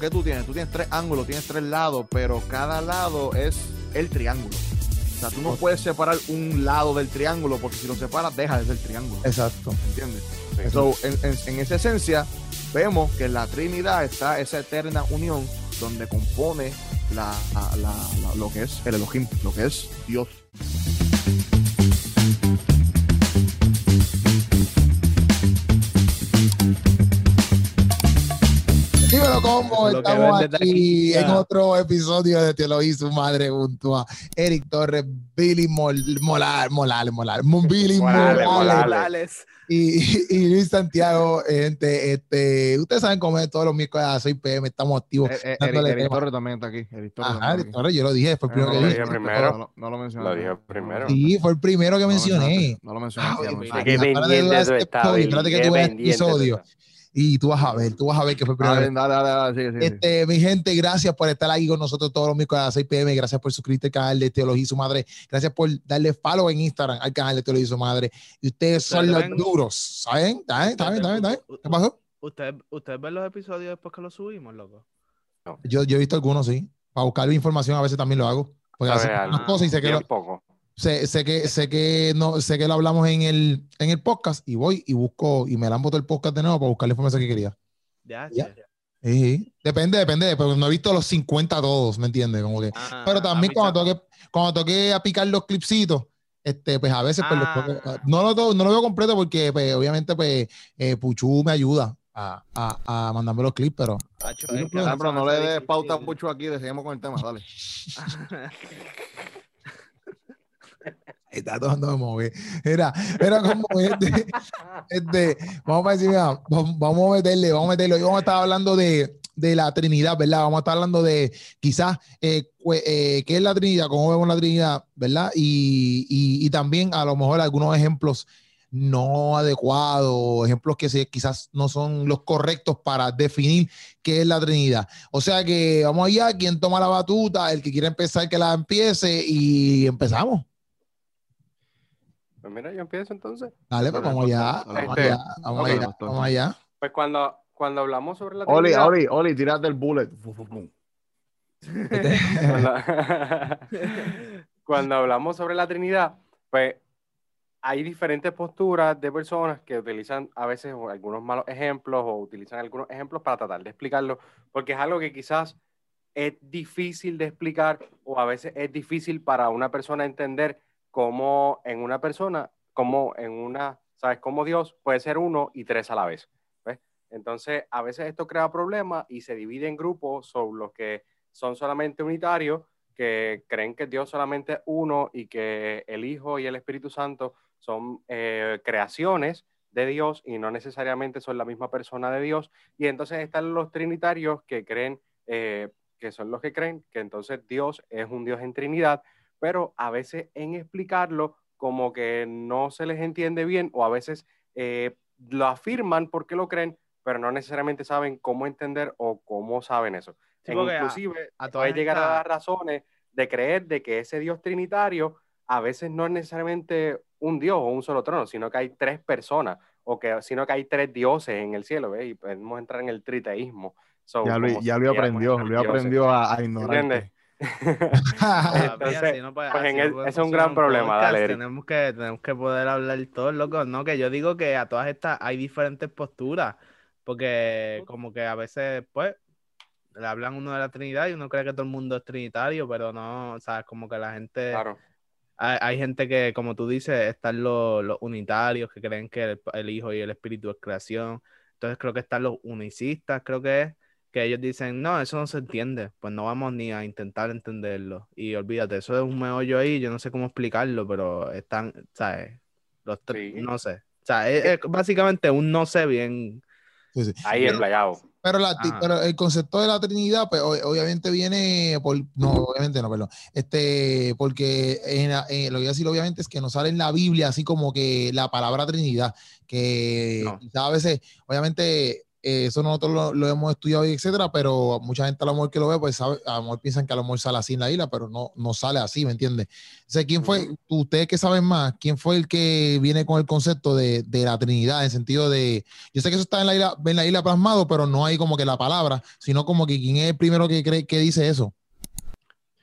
¿qué tú tienes? Tú tienes tres ángulos, tienes tres lados, pero cada lado es el triángulo. O sea, tú no puedes separar un lado del triángulo porque si lo separas deja de ser triángulo. Exacto. ¿Entiendes? So, en, en- en esa esencia, vemos que en la Trinidad está esa eterna unión donde compone la, la- la- la- lo que es el Elohim, lo que es Dios. Dímelo cómo que estamos aquí aquí, en otro episodio de Te lo hizo su madre junto a Eric Torres, Billy Mol- Molar, Morales, Morales, Mon- Billy Morales, Morales. Y, y Luis Santiago, gente, este, ustedes saben cómo es todos los miércoles a las 6 pm, estamos activos. Eh, eh, Eric, Eric. Torres también está aquí. Eric Torres Ajá, Eric Torres, yo lo dije, fue el primero No, que lo dije. dije primero. No, no, no lo mencioné. Lo dije primero. Sí, fue el primero que mencioné. No lo mencionaste. Ah, Espérate, pendiente tú este estás, espérate que tú veas el episodio. Y tú vas a ver, tú vas a ver que fue el primero. Dale, dale, dale. Este, mi gente, gracias por estar ahí con nosotros todos los miércoles a las 6 pm. Gracias por suscribirte al canal de Teología y su Madre. Gracias por darle follow en Instagram al canal de Teología y su Madre. Y ustedes son los ven- duros. ¿Saben? ¿Está bien? ¿Está bien? ¿Está bien? ¿Está bien? ¿Qué pasó? ¿Ustedes ustedes ven los episodios después que los subimos, loco? Yo, yo he visto algunos, sí. Para buscar información a veces también lo hago. Porque pasan algo. cosas y sé que, Bien lo, poco. Sé, sé que, sé que no, sé que lo hablamos en el, en el podcast y voy y busco y me la han botado el podcast de nuevo para buscar la información que quería. Ya, Ya. Sí, sí. Depende, depende, pero no he visto los 50 todos, ¿me entiendes? Como que Ah, Pero a también cuando toque, cuando toque a picar los clipsitos, este, pues a veces pues, los Ah. no, lo, no lo veo completo porque pues, obviamente pues, eh, Puchu me ayuda a, a, a mandarme los clips, pero Acho, Sí, es que no, pero no le des pauta difícil. mucho aquí, seguimos con el tema, dale. está tratando de mover. Era, era como este, este, vamos a decir, mira, vamos, a meterle, vamos a meterle. Hoy vamos a estar hablando de, de la Trinidad, ¿verdad? Vamos a estar hablando de quizás eh, eh, qué es la Trinidad, cómo vemos la Trinidad, ¿verdad? Y, y, también a lo mejor algunos ejemplos no adecuados, ejemplos que se- quizás no son los correctos para definir qué es la Trinidad. O sea que vamos allá, quien toma la batuta, el que quiera empezar, que la empiece y empezamos. Pues mira, yo empiezo entonces. Dale, pues vamos allá, pastor, vamos allá, vamos allá, pastor. vamos allá. Pues cuando, cuando hablamos sobre la Oli, Trinidad, Oli, Oli, tírate el bullet. Fu. cuando, cuando hablamos sobre la Trinidad, pues hay diferentes posturas de personas que utilizan a veces algunos malos ejemplos o utilizan algunos ejemplos para tratar de explicarlo, porque es algo que quizás es difícil de explicar o a veces es difícil para una persona entender cómo en una persona, como en una, ¿sabes? Cómo Dios puede ser uno y tres a la vez. ¿ves? Entonces, a veces esto crea problemas y se divide en grupos sobre los que son solamente unitarios, que creen que Dios solamente es uno y que el Hijo y el Espíritu Santo son eh, creaciones de Dios y no necesariamente son la misma persona de Dios. Y entonces están los trinitarios que creen, eh, que son los que creen que entonces Dios es un Dios en Trinidad, pero a veces en explicarlo como que no se les entiende bien o a veces eh, lo afirman porque lo creen, pero no necesariamente saben cómo entender o cómo saben eso. Sí, E a- inclusive a todas puede llegar a dar razones de creer de que ese Dios trinitario a veces no es necesariamente un Dios o un solo trono, sino que hay tres personas, o que, sino que hay tres dioses en el cielo, ¿ves? Y podemos entrar en el triteísmo. So, Ya lo, ya aprendió, lo aprendió a, a ignorar. Ah, Entonces, no pues en el- es un gran problema, podcast, dale, Eric. Tenemos que, tenemos que poder hablar todos, loco. No, que yo digo que a todas estas hay diferentes posturas, porque como que a veces, pues, le hablan uno de la Trinidad y uno cree que todo el mundo es trinitario, pero no, sabes, como que la gente, Claro. hay, hay gente que, como tú dices, están los, los unitarios que creen que el, el Hijo y el Espíritu es creación. Entonces creo que están los unicistas, creo que es, que ellos dicen, no, eso no se entiende, pues no vamos ni a intentar entenderlo. Y olvídate, eso es un meollo ahí, yo no sé cómo explicarlo, pero están, ¿sabes? Los tres, Sí. no sé. O sea, es, es básicamente un no sé bien. Sí, sí. Ahí Pero- empleado. Pero, la, Ajá. pero el concepto de la Trinidad, pues obviamente viene por, no, obviamente no, perdón, este, porque en, en- lo que voy a decir obviamente es que no sale en la Biblia así como que la palabra Trinidad, que No. quizás a veces, obviamente, eh, eso nosotros lo, lo hemos estudiado y etcétera, pero mucha gente a lo mejor que lo ve, pues sabe, a lo mejor piensan que a lo mejor sale así en la isla, pero no, no sale así, ¿me entiendes? O sea, ¿quién fue, ustedes que saben más, quién fue el que viene con el concepto de, de la Trinidad, en sentido de, yo sé que eso está en la isla, en la isla plasmado, pero no hay como que la palabra, sino como que quién es el primero que cree que dice eso.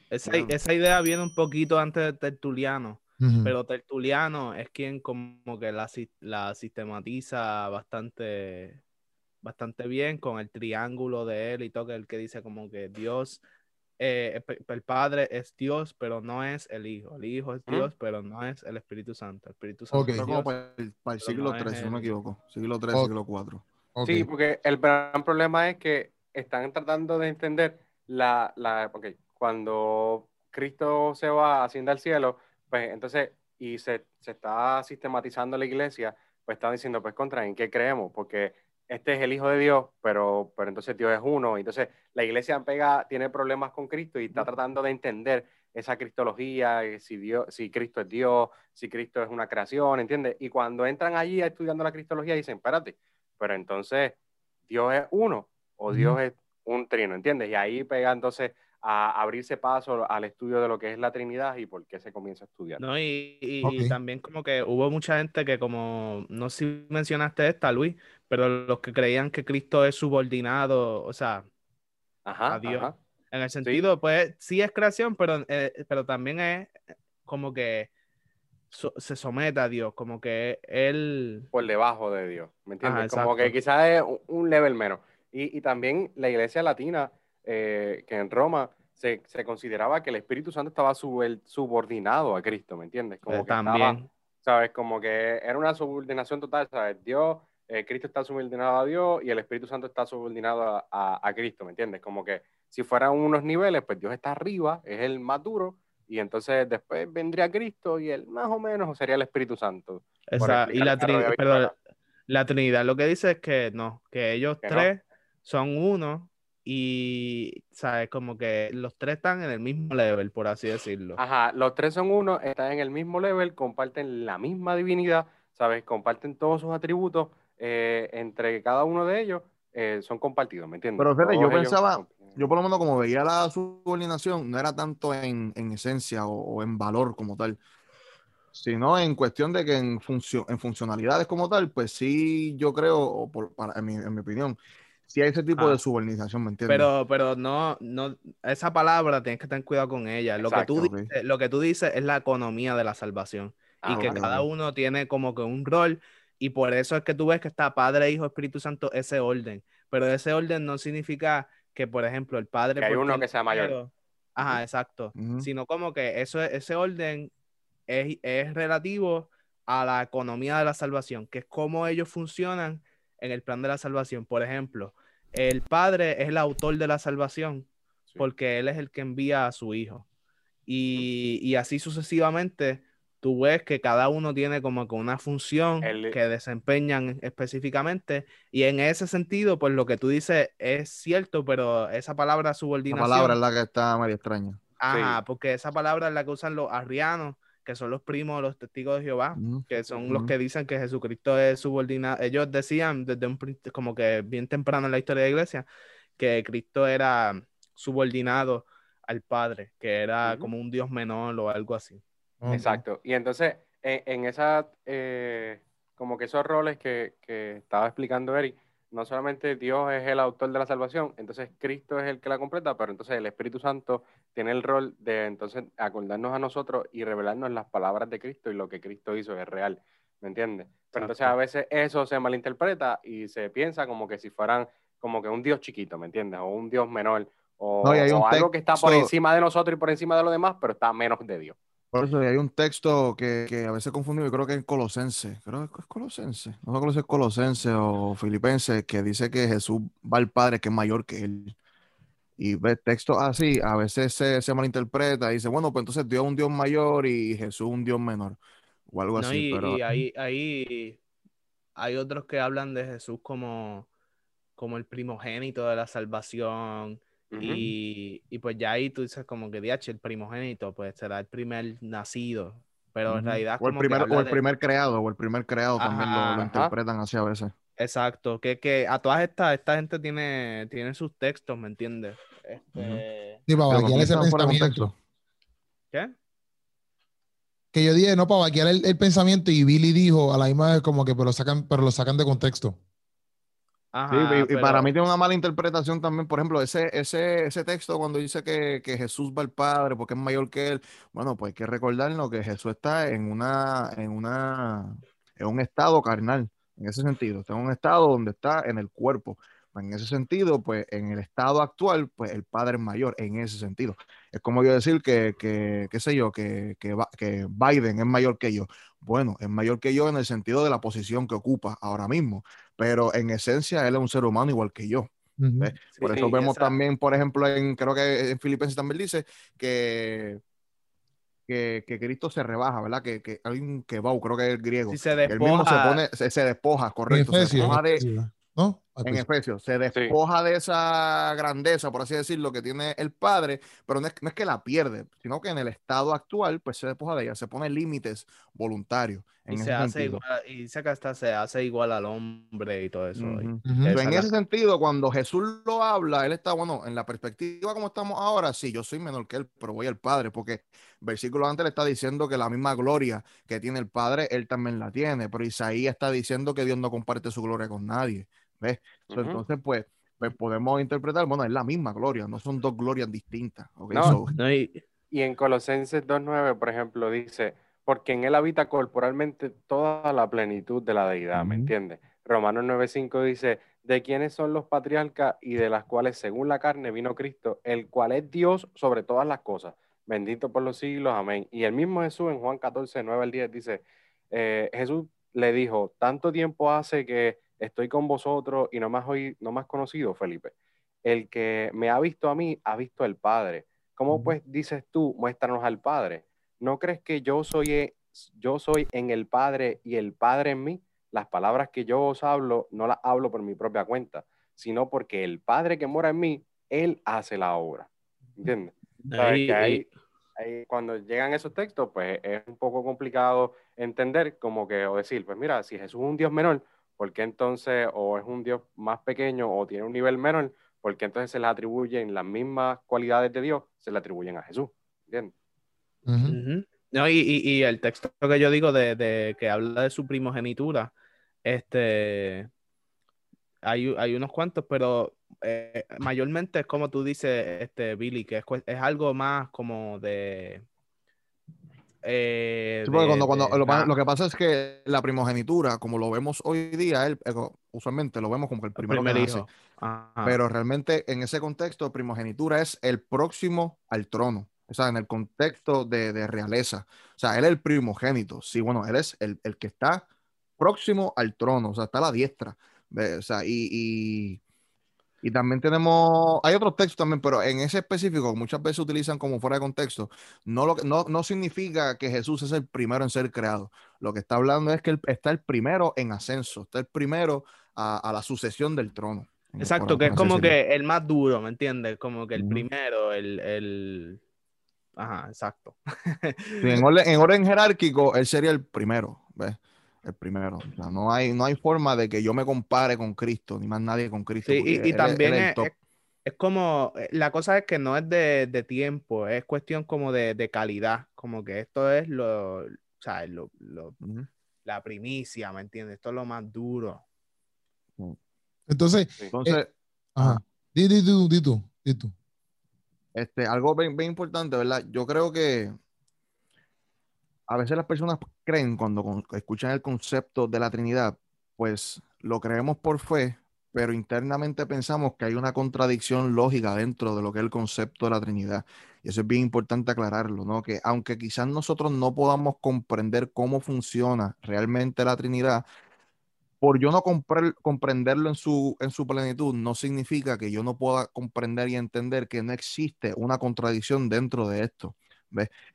Esa, Bueno. esa idea viene un poquito antes de Tertuliano, pero Tertuliano es quien como que la, la sistematiza bastante, bastante bien con el triángulo de él y todo, que el que dice como que Dios, eh, el, Padre es Dios, pero no es el Hijo. El Hijo es. Dios, pero no es el Espíritu Santo. El Espíritu Santo Ok. es Dios. para el, para el siglo no es 3, si no me equivoco. Siglo 3, Ok. siglo 4. Ok. Sí, porque el gran problema es que están tratando de entender la, la, ok, cuando Cristo se va, asciende al cielo, pues entonces, y se, se está sistematizando la iglesia, pues están diciendo, pues contra, ¿en qué creemos? Porque este es el Hijo de Dios, pero, pero entonces Dios es uno. Entonces la iglesia pega, tiene problemas con Cristo y está tratando de entender esa cristología, eh, si, Dios, si Cristo es Dios, si Cristo es una creación, ¿entiendes? Y cuando entran allí estudiando la cristología dicen, espérate, pero entonces Dios es uno o Dios es un trino, ¿entiendes? Y ahí pega entonces a abrirse paso al estudio de lo que es la Trinidad y por qué se comienza a estudiar. No, y, y- también como que hubo mucha gente que como, no sé si mencionaste esta, Luis, pero los que creían que Cristo es subordinado, o sea, Ajá, a Dios. ajá. en el sentido, pues sí es creación, pero, eh, pero también es como que so- se somete a Dios, como que Él... por debajo de Dios, ¿me entiendes? Ajá, Como que quizás es un- un level menos. Y, y también la iglesia latina, eh, que en Roma se, se consideraba que el Espíritu Santo estaba subel- subordinado a Cristo, ¿me entiendes? Como pues, que estaba. ¿sabes? Como que era una subordinación total, ¿sabes? Dios, eh, Cristo está subordinado a Dios y el Espíritu Santo está subordinado a, a- a Cristo, ¿me entiendes? Como que si fueran unos niveles, pues Dios está arriba, es el más duro, y entonces después vendría Cristo y el más o menos sería el Espíritu Santo. Esa- y la, Trin- bipolar. la Trinidad lo que dice es que no, que ellos Que no. tres son uno y, ¿sabes? Como que los tres están en el mismo level, por así decirlo. Ajá, los tres son uno, están en el mismo level, comparten la misma divinidad, ¿sabes? Comparten todos sus atributos, eh, entre cada uno de ellos eh, son compartidos, ¿me entiendes? Pero fíjate, yo pensaba-. Yo por lo menos como veía la subordinación, no era tanto en, en esencia o, o en valor como tal, sino en cuestión de que en, funcio- en funcionalidades como tal, pues sí, yo creo, o por- para, en, mi, en mi opinión, sí hay ese tipo Ah. de subordinación, ¿me entiendes? Pero, pero no, no, esa palabra tienes que tener cuidado con ella. Lo que tú dices, lo que tú dices es la economía de la salvación. y Ah, que vale. cada uno tiene como que un rol. Y por eso es que tú ves que está Padre, Hijo, Espíritu Santo, ese orden. Pero ese orden no significa que, por ejemplo, el Padre. Que hay uno que sea mayor. Ajá, exacto. Sino como que eso, es- ese orden es, es relativo a la economía de la salvación, que es cómo ellos funcionan en el plan de la salvación. Por ejemplo, el Padre es el autor de la salvación Sí. porque Él es el que envía a su Hijo. Y, y así sucesivamente, tú ves que cada uno tiene como que una función El- que desempeñan específicamente. Y en ese sentido, pues lo que tú dices es cierto, pero esa palabra La subordinación. palabra es la que está medio extraña. Ajá, Sí. porque esa palabra es la que usan los arrianos, que son los primos los testigos de Jehová, que son los que dicen que Jesucristo es subordinado. Ellos decían desde un como que bien temprano en la historia de la iglesia que Cristo era subordinado al Padre, que era como un Dios menor o algo así. Exacto. Y entonces, en, en esa, eh, como que esos roles que, que estaba explicando Eric, no solamente Dios es el autor de la salvación, entonces Cristo es el que la completa, pero entonces el Espíritu Santo tiene el rol de entonces acordarnos a nosotros y revelarnos las palabras de Cristo y lo que Cristo hizo es real, ¿me entiendes? Pero entonces a veces eso se malinterpreta y se piensa como que si fueran como que un Dios chiquito, ¿me entiendes? O un Dios menor, o, No, o algo que está por encima de nosotros y por encima de los demás, pero está menos de Dios. Por eso hay un texto que, que a veces confundimos, creo que es Colosense, creo que es Colosense, no sé si es Colosense o Filipense, que dice que Jesús va al Padre que es mayor que él. Y ves textos así, a veces se, se malinterpreta y dice, bueno, pues entonces Dios es un Dios mayor y Jesús un Dios menor, o algo No, así, y, pero y ahí, ahí hay otros que hablan de Jesús como, como el primogénito de la salvación. Y, y pues ya ahí tú dices como que DH, el primogénito, pues será el primer nacido. Pero en realidad o el primer, o el de- primer creado, o el primer creado también lo, interpretan así a veces. Exacto, que, que a todas estas, esta gente tiene, tiene sus textos, ¿me entiendes? Este, Sí, para vaquear ese pensamiento. contexto. ¿Qué? Que yo dije, no, para vaquear el, el pensamiento y Billy dijo a la misma vez como que pero lo sacan, pero lo sacan de contexto. Ajá, Sí, y- pero- para mí tiene una mala interpretación también, por ejemplo, ese, ese, ese texto cuando dice que, que Jesús va al Padre porque es mayor que él, bueno, pues hay que recordarnos que Jesús está en una, en una, en un estado carnal, en ese sentido, está en un estado donde está en el cuerpo. En ese sentido, pues en el estado actual, pues el Padre es mayor, en ese sentido. Es como yo decir que, que qué sé yo, que, que, que Biden es mayor que yo. Bueno, es mayor que yo en el sentido de la posición que ocupa ahora mismo pero en esencia él es un ser humano igual que yo. Por eso sí, vemos esa- también, por ejemplo, en creo que en Filipenses también dice que, que, que Cristo se rebaja, ¿verdad? Que, que hay un kebau, creo que es el griego. Si se que él mismo se despoja, pone, se, se despoja, correcto. se despoja de, ¿no? En Efesios. Se despoja de esa grandeza, por así decirlo, que tiene el Padre, pero no es, no es que la pierde, sino que en el estado actual, pues se despoja de ella, se pone límites voluntarios. En y ese se hace sentido. igual, y dice que hasta se hace igual al hombre y todo eso. y- Ujú. Ujú. Pero en ese sentido, cuando Jesús lo habla, él está, bueno, en la perspectiva como estamos ahora, sí, yo soy menor que él, pero voy al Padre, porque versículo antes le está diciendo que la misma gloria que tiene el Padre, él también la tiene, pero Isaías está diciendo que Dios no comparte su gloria con nadie, ¿ves? So, Ujú. Entonces, pues, pues, podemos interpretar, bueno, es la misma gloria, no son dos glorias distintas, ¿ok? No. So, No, y- Y en Colosenses 2.9, por ejemplo, dice, porque en él habita corporalmente toda la plenitud de la deidad, ¿me Ujú. entiendes? Romanos 9.5 dice, de quiénes son los patriarcas y de las cuales según la carne vino Cristo, el cual es Dios sobre todas las cosas. Bendito por los siglos, amén. Y el mismo Jesús en Juan 14, 9 al 10 dice, eh, Jesús le dijo, tanto tiempo hace que estoy con vosotros y no has, oí- no has conocido, Felipe. El que me ha visto a mí, ha visto al Padre. ¿Cómo pues dices tú, muéstranos al Padre? ¿No crees que yo soy, e- yo soy en el Padre y el Padre en mí? Las palabras que yo os hablo, no las hablo por mi propia cuenta, sino porque el Padre que mora en mí, Él hace la obra. ¿Entiendes? Ahí- ahí cuando llegan esos textos, pues es un poco complicado entender como que, o decir, pues mira, si Jesús es un Dios menor, ¿por qué entonces, o es un Dios más pequeño o tiene un nivel menor, ¿por qué entonces se le atribuyen las mismas cualidades de Dios, se le atribuyen a Jesús? ¿Entiendes? No, y, y- y el texto que yo digo de, de que habla de su primogenitura, este, hay, hay unos cuantos, pero eh, mayormente es como tú dices, este, Billy, que es, es algo más como de... eh, Sí, porque de- cuando, cuando de lo, lo que pasa es que la primogenitura, como lo vemos hoy día, él, eh, usualmente lo vemos como el el primero primer que nace. hijo. Ajá. Pero realmente en ese contexto, primogenitura es el próximo al trono. O sea, en el contexto de, de realeza. O sea, él es el primogénito. Sí, bueno, él es el, el que está próximo al trono. O sea, está a la diestra. O sea, y, y, y también tenemos, hay otros textos también, pero en ese específico, muchas veces utilizan como fuera de contexto, no, lo, no, no significa que Jesús es el primero en ser creado. Lo que está hablando es que él está el primero en ascenso, está el primero a, a la sucesión del trono. Exacto, que es como decirlo. que el más duro, ¿me entiendes? Como que el primero, el, el... Ajá, exacto. Sí, en, orden, en orden jerárquico, él sería el primero, ¿ves? El primero. O sea, no hay, no hay forma de que yo me compare con Cristo, ni más nadie con Cristo. Sí, y, y él es- también él es es, como, eh, la cosa es que no es de, de tiempo, es cuestión como de, de calidad, como que esto es lo, o sea, lo, lo- la primicia, ¿me entiendes? Esto es lo más duro. Entonces, Entonces, ajá. Di, di tú, di tú, di tú. este, algo bien, bien importante, ¿verdad? Yo creo que a veces las personas creen cuando escuchan el concepto de la Trinidad, pues lo creemos por fe, pero internamente pensamos que hay una contradicción lógica dentro de lo que es el concepto de la Trinidad. Y eso es bien importante aclararlo, ¿no? Que aunque quizás nosotros no podamos comprender cómo funciona realmente la Trinidad, por yo no compre- comprenderlo en su, en su plenitud, no significa que yo no pueda comprender y entender que no existe una contradicción dentro de esto.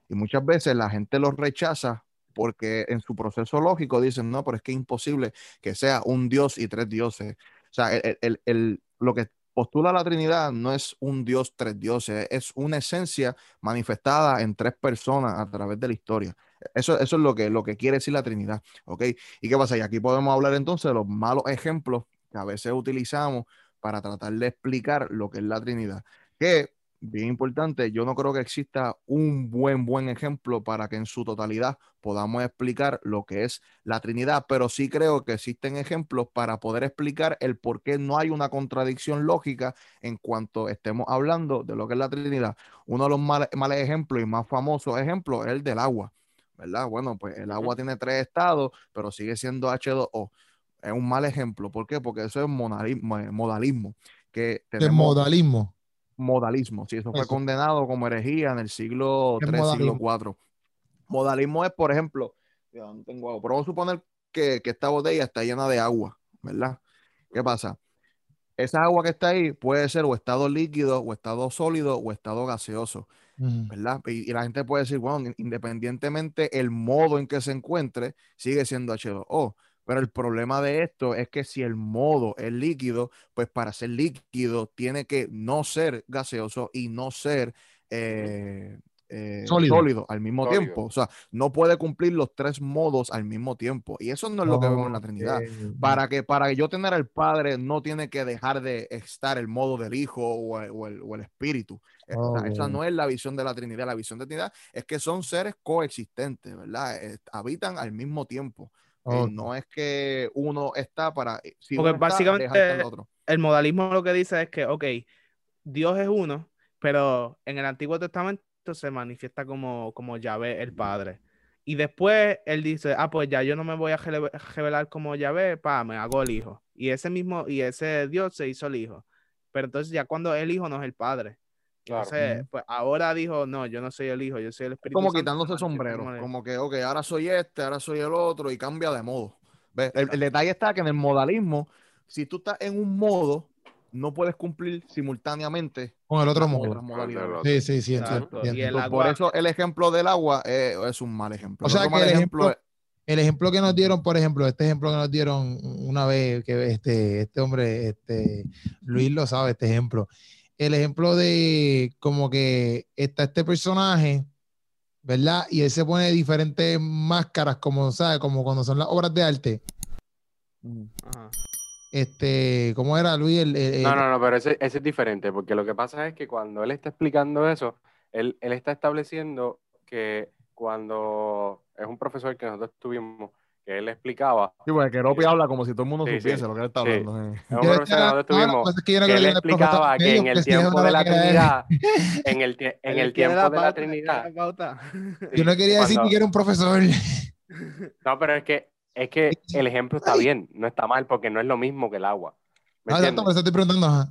Y muchas veces la gente lo rechaza porque en su proceso lógico dicen, no, pero es que es imposible que sea un Dios y tres dioses. O sea, el, el- el- lo que postula la Trinidad no es un Dios, tres dioses, es una esencia manifestada en tres personas a través de la historia. Eso, eso es lo que, lo que quiere decir la Trinidad, ¿ok? ¿Y qué pasa? Y aquí podemos hablar entonces de los malos ejemplos que a veces utilizamos para tratar de explicar lo que es la Trinidad. Que bien importante, yo no creo que exista un buen, buen ejemplo para que en su totalidad podamos explicar lo que es la Trinidad, pero sí creo que existen ejemplos para poder explicar el por qué no hay una contradicción lógica en cuanto estemos hablando de lo que es la Trinidad. Uno de los males, ejemplos y más famosos ejemplos es el del agua, ¿verdad? Bueno, pues el agua tiene tres estados, pero sigue siendo H2O. Es un mal ejemplo. ¿Por qué? Porque eso es modalismo. modalismo que tenemos, modalismo? Modalismo. Sí, eso, fue condenado como herejía en el siglo III, siglo IV. Modalismo es, por ejemplo, no tengo agua, pero vamos a suponer que, esta botella está llena de agua, ¿verdad? ¿Qué pasa? Esa agua que está ahí puede ser o estado líquido, o estado sólido, o estado gaseoso, ¿verdad? Y, y, la gente puede decir, bueno, independientemente el modo en que se encuentre, sigue siendo H2O. Pero el problema de esto es que si el modo es líquido, pues para ser líquido tiene que no ser gaseoso y no ser eh, eh, sólido. al mismo tiempo. O sea, no puede cumplir los tres modos al mismo tiempo. Y eso no es lo que vemos en la Trinidad. Para que para yo tener al Padre no tiene que dejar de estar el modo del Hijo o el, Espíritu. Esa no es la visión de la Trinidad. La visión de la Trinidad es que son seres coexistentes, ¿verdad? habitan al mismo tiempo. No es que uno está para. Eh, Porque básicamente el, modalismo lo que dice es que, ok, Dios es uno, pero en el Antiguo Testamento se manifiesta como, como Yahvé el Padre. Y después él dice, ah, pues ya yo no me voy a revelar como Yahvé, pa, me hago el hijo. Y ese mismo, y ese Dios se hizo el hijo. Pero entonces ya cuando el hijo no es el padre. Entonces, pues ahora dijo, no, yo no soy el hijo, yo soy el Espíritu Como quitándose el sombrero, como que, ok, ahora soy este, ahora soy el otro, y cambia de modo. El, detalle está que en el modalismo, si tú estás en un modo, no puedes cumplir simultáneamente con el otro modo. Sí, sí, sí. Por eso el ejemplo del agua es, un mal ejemplo. O sea, que el ejemplo, el ejemplo que nos dieron, por ejemplo, este ejemplo que nos dieron una vez, que este, este hombre, este, Luis lo sabe, este ejemplo el ejemplo de como que está este personaje, ¿verdad? Y él se pone diferentes máscaras, como, ¿sabes? Como cuando son las obras de arte. Este, ¿cómo era Luis? no, no, no, pero ese, ese, es diferente, porque lo que pasa es que cuando él está explicando eso, él, él está estableciendo que cuando es un profesor que nosotros tuvimos, que él explicaba. Sí, porque Keropi habla como si todo el mundo supiese lo que él está hablando. que él explicaba que en el tiempo de la Trinidad, en el, en el tiempo de la Trinidad. Yo no quería decir que era un profesor. No, pero es que, es que el ejemplo está bien, no está mal, porque no es lo mismo que el agua. Ah, exacto, por eso estoy preguntando.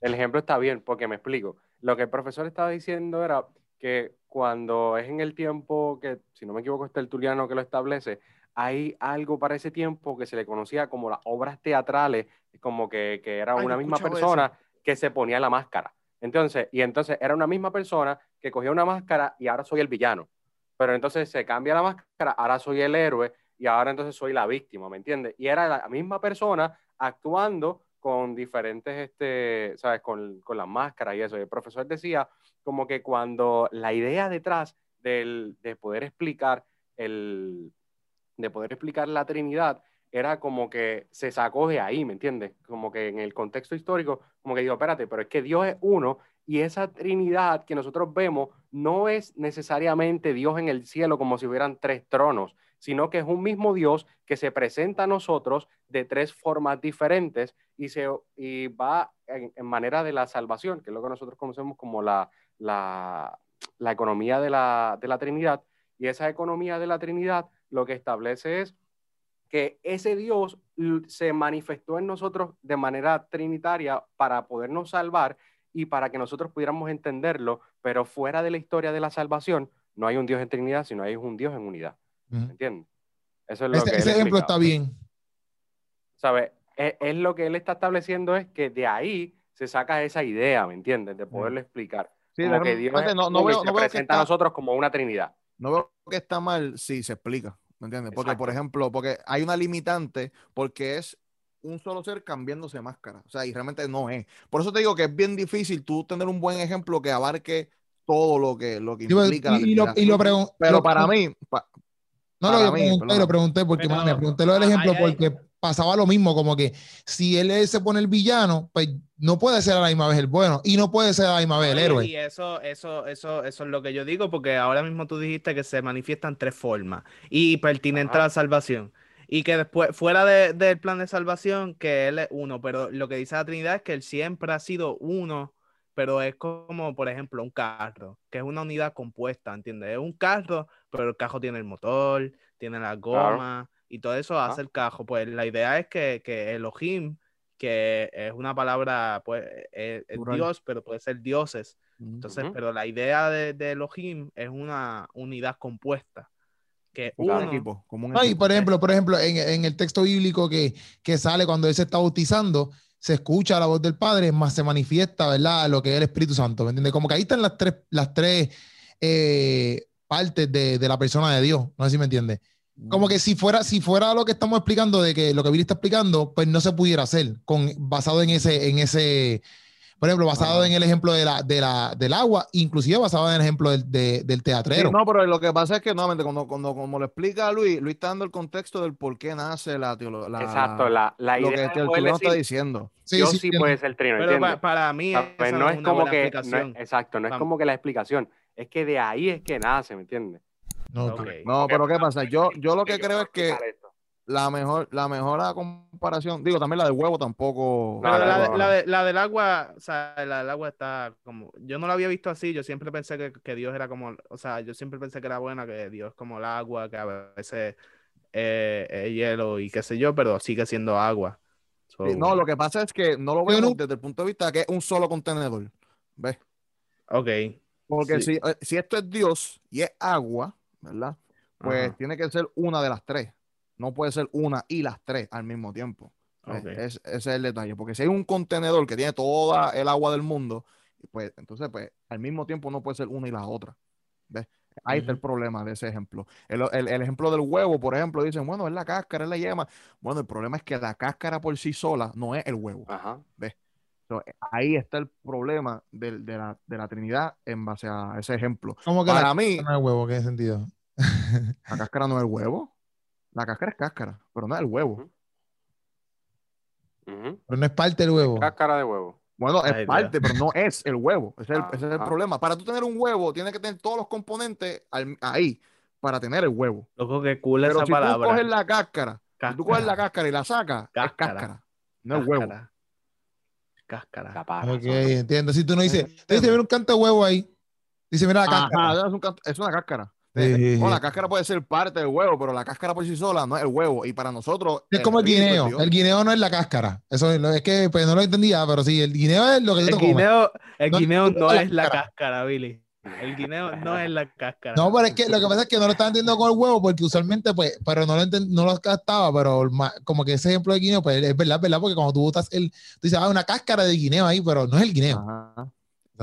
El ejemplo está bien, porque me explico. Lo que el profesor estaba diciendo era que cuando es en el tiempo que, si no me equivoco, es Tertuliano que lo establece, hay algo para ese tiempo que se le conocía como las obras teatrales, como que, que era una misma persona que se ponía la máscara. Entonces, y entonces era una misma persona que cogía una máscara y ahora soy el villano. Pero entonces se cambia la máscara, ahora soy el héroe y ahora entonces soy la víctima, ¿me entiendes? Y era la misma persona actuando con diferentes, este, ¿sabes? Con, con las máscaras y eso. Y el profesor decía como que cuando la idea detrás del, de poder explicar el, de poder explicar la Trinidad era como que se sacó de ahí, ¿me entiendes? Como que en el contexto histórico, como que digo, espérate, pero es que Dios es uno y esa Trinidad que nosotros vemos no es necesariamente Dios en el cielo como si hubieran tres tronos, sino que es un mismo Dios que se presenta a nosotros de tres formas diferentes y, se, y va en, manera de la salvación, que es lo que nosotros conocemos como la, la, la economía de la, de la Trinidad. Y esa economía de la Trinidad lo que establece es que ese Dios se manifestó en nosotros de manera trinitaria para podernos salvar y para que nosotros pudiéramos entenderlo, pero fuera de la historia de la salvación, no hay un Dios en Trinidad, sino hay un Dios en unidad. ¿Me entiendes? Eso es lo ese, ese ejemplo está bien. ¿Sabes? Es, lo que él está estableciendo es que de ahí se saca esa idea, ¿me entiendes? De poderlo explicar. Sí, como que Dios no, no veo, se presenta a nosotros como una Trinidad. No veo que está mal si se explica, ¿me entiendes? Porque, por ejemplo, porque hay una limitante porque es un solo ser cambiándose máscara. O sea, y realmente no es. Por eso te digo que es bien difícil tú tener un buen ejemplo que abarque todo lo que, lo que implica la y, lo, y Pero lo para mí, pa- No, lo mí, pregunté, perdón. lo pregunté porque, Pero- mano, me pregunté lo del ah, ejemplo porque pasaba lo mismo, como que si él se pone el villano, pues no puede ser a la misma vez el bueno y no puede ser a la misma vez el héroe. Y eso, eso, eso, eso es lo que yo digo, porque ahora mismo tú dijiste que se manifiestan tres formas y pertinente Ajá. a la salvación. Y que después, fuera de- del plan de salvación, que él es uno, pero lo que dice la Trinidad es que él siempre ha sido uno, pero es como, por ejemplo, un carro, que es una unidad compuesta, ¿entiendes? Es un carro, pero el carro tiene el motor, tiene la goma y todo eso hace el carro. Pues la idea es que, que Elohim, que es una palabra, pues, es, es. Dios, pero puede ser dioses. Entonces, Ujú. pero la idea de, de Elohim es una unidad compuesta. Que como un uno, equipo, como un No, y equipo. por ejemplo, por ejemplo, en, en el texto bíblico que, que sale cuando él se está bautizando, se escucha la voz del Padre, más se manifiesta, ¿verdad? Lo que es el Espíritu Santo, ¿me entiendes? Como que ahí están las tres, las tres eh, partes de, de la persona de Dios, no sé si me entiendes. Como que si fuera, si fuera lo que estamos explicando, de que lo que Billy está explicando, pues no se pudiera hacer, con, basado en ese, en ese, por ejemplo, basado Ajá. en el ejemplo de la, de la, del agua, inclusive basado en el ejemplo del, de- del Sí, teatrero. no, pero lo que pasa es que nuevamente, cuando, cuando como lo explica Luis, Luis está dando el contexto del por qué nace la teología. Exacto, la, la lo que idea este- el Tulio está decir, diciendo. Sí, Dios sí, sí, puede ser trino, pero para mí no es una como buena que, no es- exacto, no es como que la explicación, es que de ahí es que nace, ¿me entiendes? No. No, pero ¿qué pasa? Yo, yo lo que Yo creo es que. La mejor, la mejor comparación, digo, también la del huevo tampoco. Pero la, de- la de- la del agua, o sea, la del agua está como, yo no la había visto así, yo siempre pensé que, que Dios era como, o sea, yo siempre pensé que era buena, que Dios es como el agua, que a veces eh, es hielo y qué sé yo, pero sigue siendo agua. So, Sí, no, lo que pasa es que no lo no- desde el punto de vista que es un solo contenedor. ¿Ves? Ok. Porque Sí. si, eh, si esto es Dios y es agua, ¿verdad? Pues Ajá. tiene que ser una de las tres. No puede ser una y las tres al mismo tiempo. ¿ves? Ok. Es- ese es el detalle. Porque si hay un contenedor que tiene toda el agua del mundo, pues entonces, pues al mismo tiempo no puede ser una y la otra. ¿Ves? Ahí está el problema de ese ejemplo. El, el- el ejemplo del huevo, por ejemplo, dicen, bueno, es la cáscara, es la yema. Bueno, el problema es que la cáscara por sí sola no es el huevo. Ajá. So, ahí está el problema del- de, la, de la Trinidad en base a ese ejemplo. ¿Cómo que Para la mí, no es huevo? ¿Qué sentido? la cáscara no es el huevo. La cáscara es cáscara, pero no es el huevo. Pero no es parte del huevo. Cáscara de huevo. Bueno, es Ay, Dios. parte, pero no es el huevo. Ese es el, ese es el Ajá. problema. Para tú tener un huevo, tienes que tener todos los componentes al- ahí para tener el huevo. Loco, que cool Pero esa si tú palabra. coges la cáscara, si tú coges la Cáscara. y la sacas, es Cáscara. cáscara, no es huevo. Cáscara. Cáscara. Capaz. Ok, entiendo. Si tú no dices, tú dices, mira un canto de huevo ahí. Dice, mira la cáscara. Ajá, es, un can- es una cáscara. No, sí. la cáscara puede ser parte del huevo, pero la cáscara por sí sola no es el huevo. Y para nosotros. Es como el guineo. El guineo no es la cáscara. Eso es, lo- es que pues, no lo entendía, pero sí, el guineo es lo que yo El te comes. guineo, el No, guineo no es la cáscara. cáscara, Billy. El guineo no es la cáscara. No, pero es que lo que pasa es que no lo estaba entendiendo con el huevo, porque usualmente, pues, pero no lo, enten- no lo captaba, pero como que ese ejemplo de guineo, pues es verdad, es verdad, porque cuando tú botas el, tú dices, ah, una cáscara de guineo ahí, pero no es el guineo. Ajá.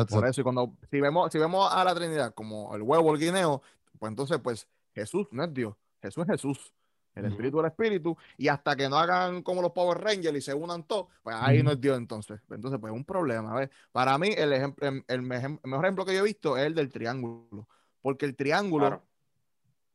Por eso, y cuando si vemos, si vemos a la Trinidad como el huevo, el guineo, pues entonces, pues Jesús no es Dios, Jesús es Jesús. El espíritu del espíritu, y hasta que no hagan como los Power Rangers y se unan todos, pues ahí no es Dios entonces. Entonces, pues es un problema. ¿ves? Para mí, el, ejemplo, el, mejor ejemplo que yo he visto es el del triángulo. Porque el triángulo, Claro.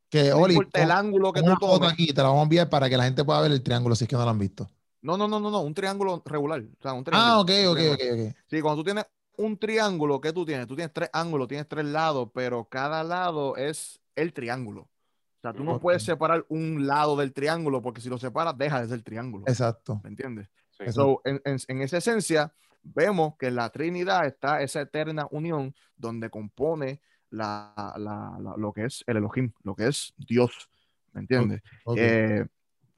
Que, no Oli, importa el ángulo que tú tomes. aquí, te la vamos a enviar para que la gente pueda ver el triángulo si es que no lo han visto. No, no, no, no, no, un triángulo regular. O sea, un Ah, triángulo, ok, un ok, ok, ok. Sí, cuando tú tienes un triángulo, ¿qué tú tienes? Tú tienes tres ángulos, tienes tres lados, pero cada lado es el triángulo. O sea, tú no puedes separar un lado del triángulo porque si lo separas, deja de ser triángulo. Exacto. ¿Me entiendes? Sí. So, en, en- en esa esencia, vemos que en la Trinidad está esa eterna unión donde compone la, la- la- lo que es el Elohim, lo que es Dios. ¿Me entiendes? Eh,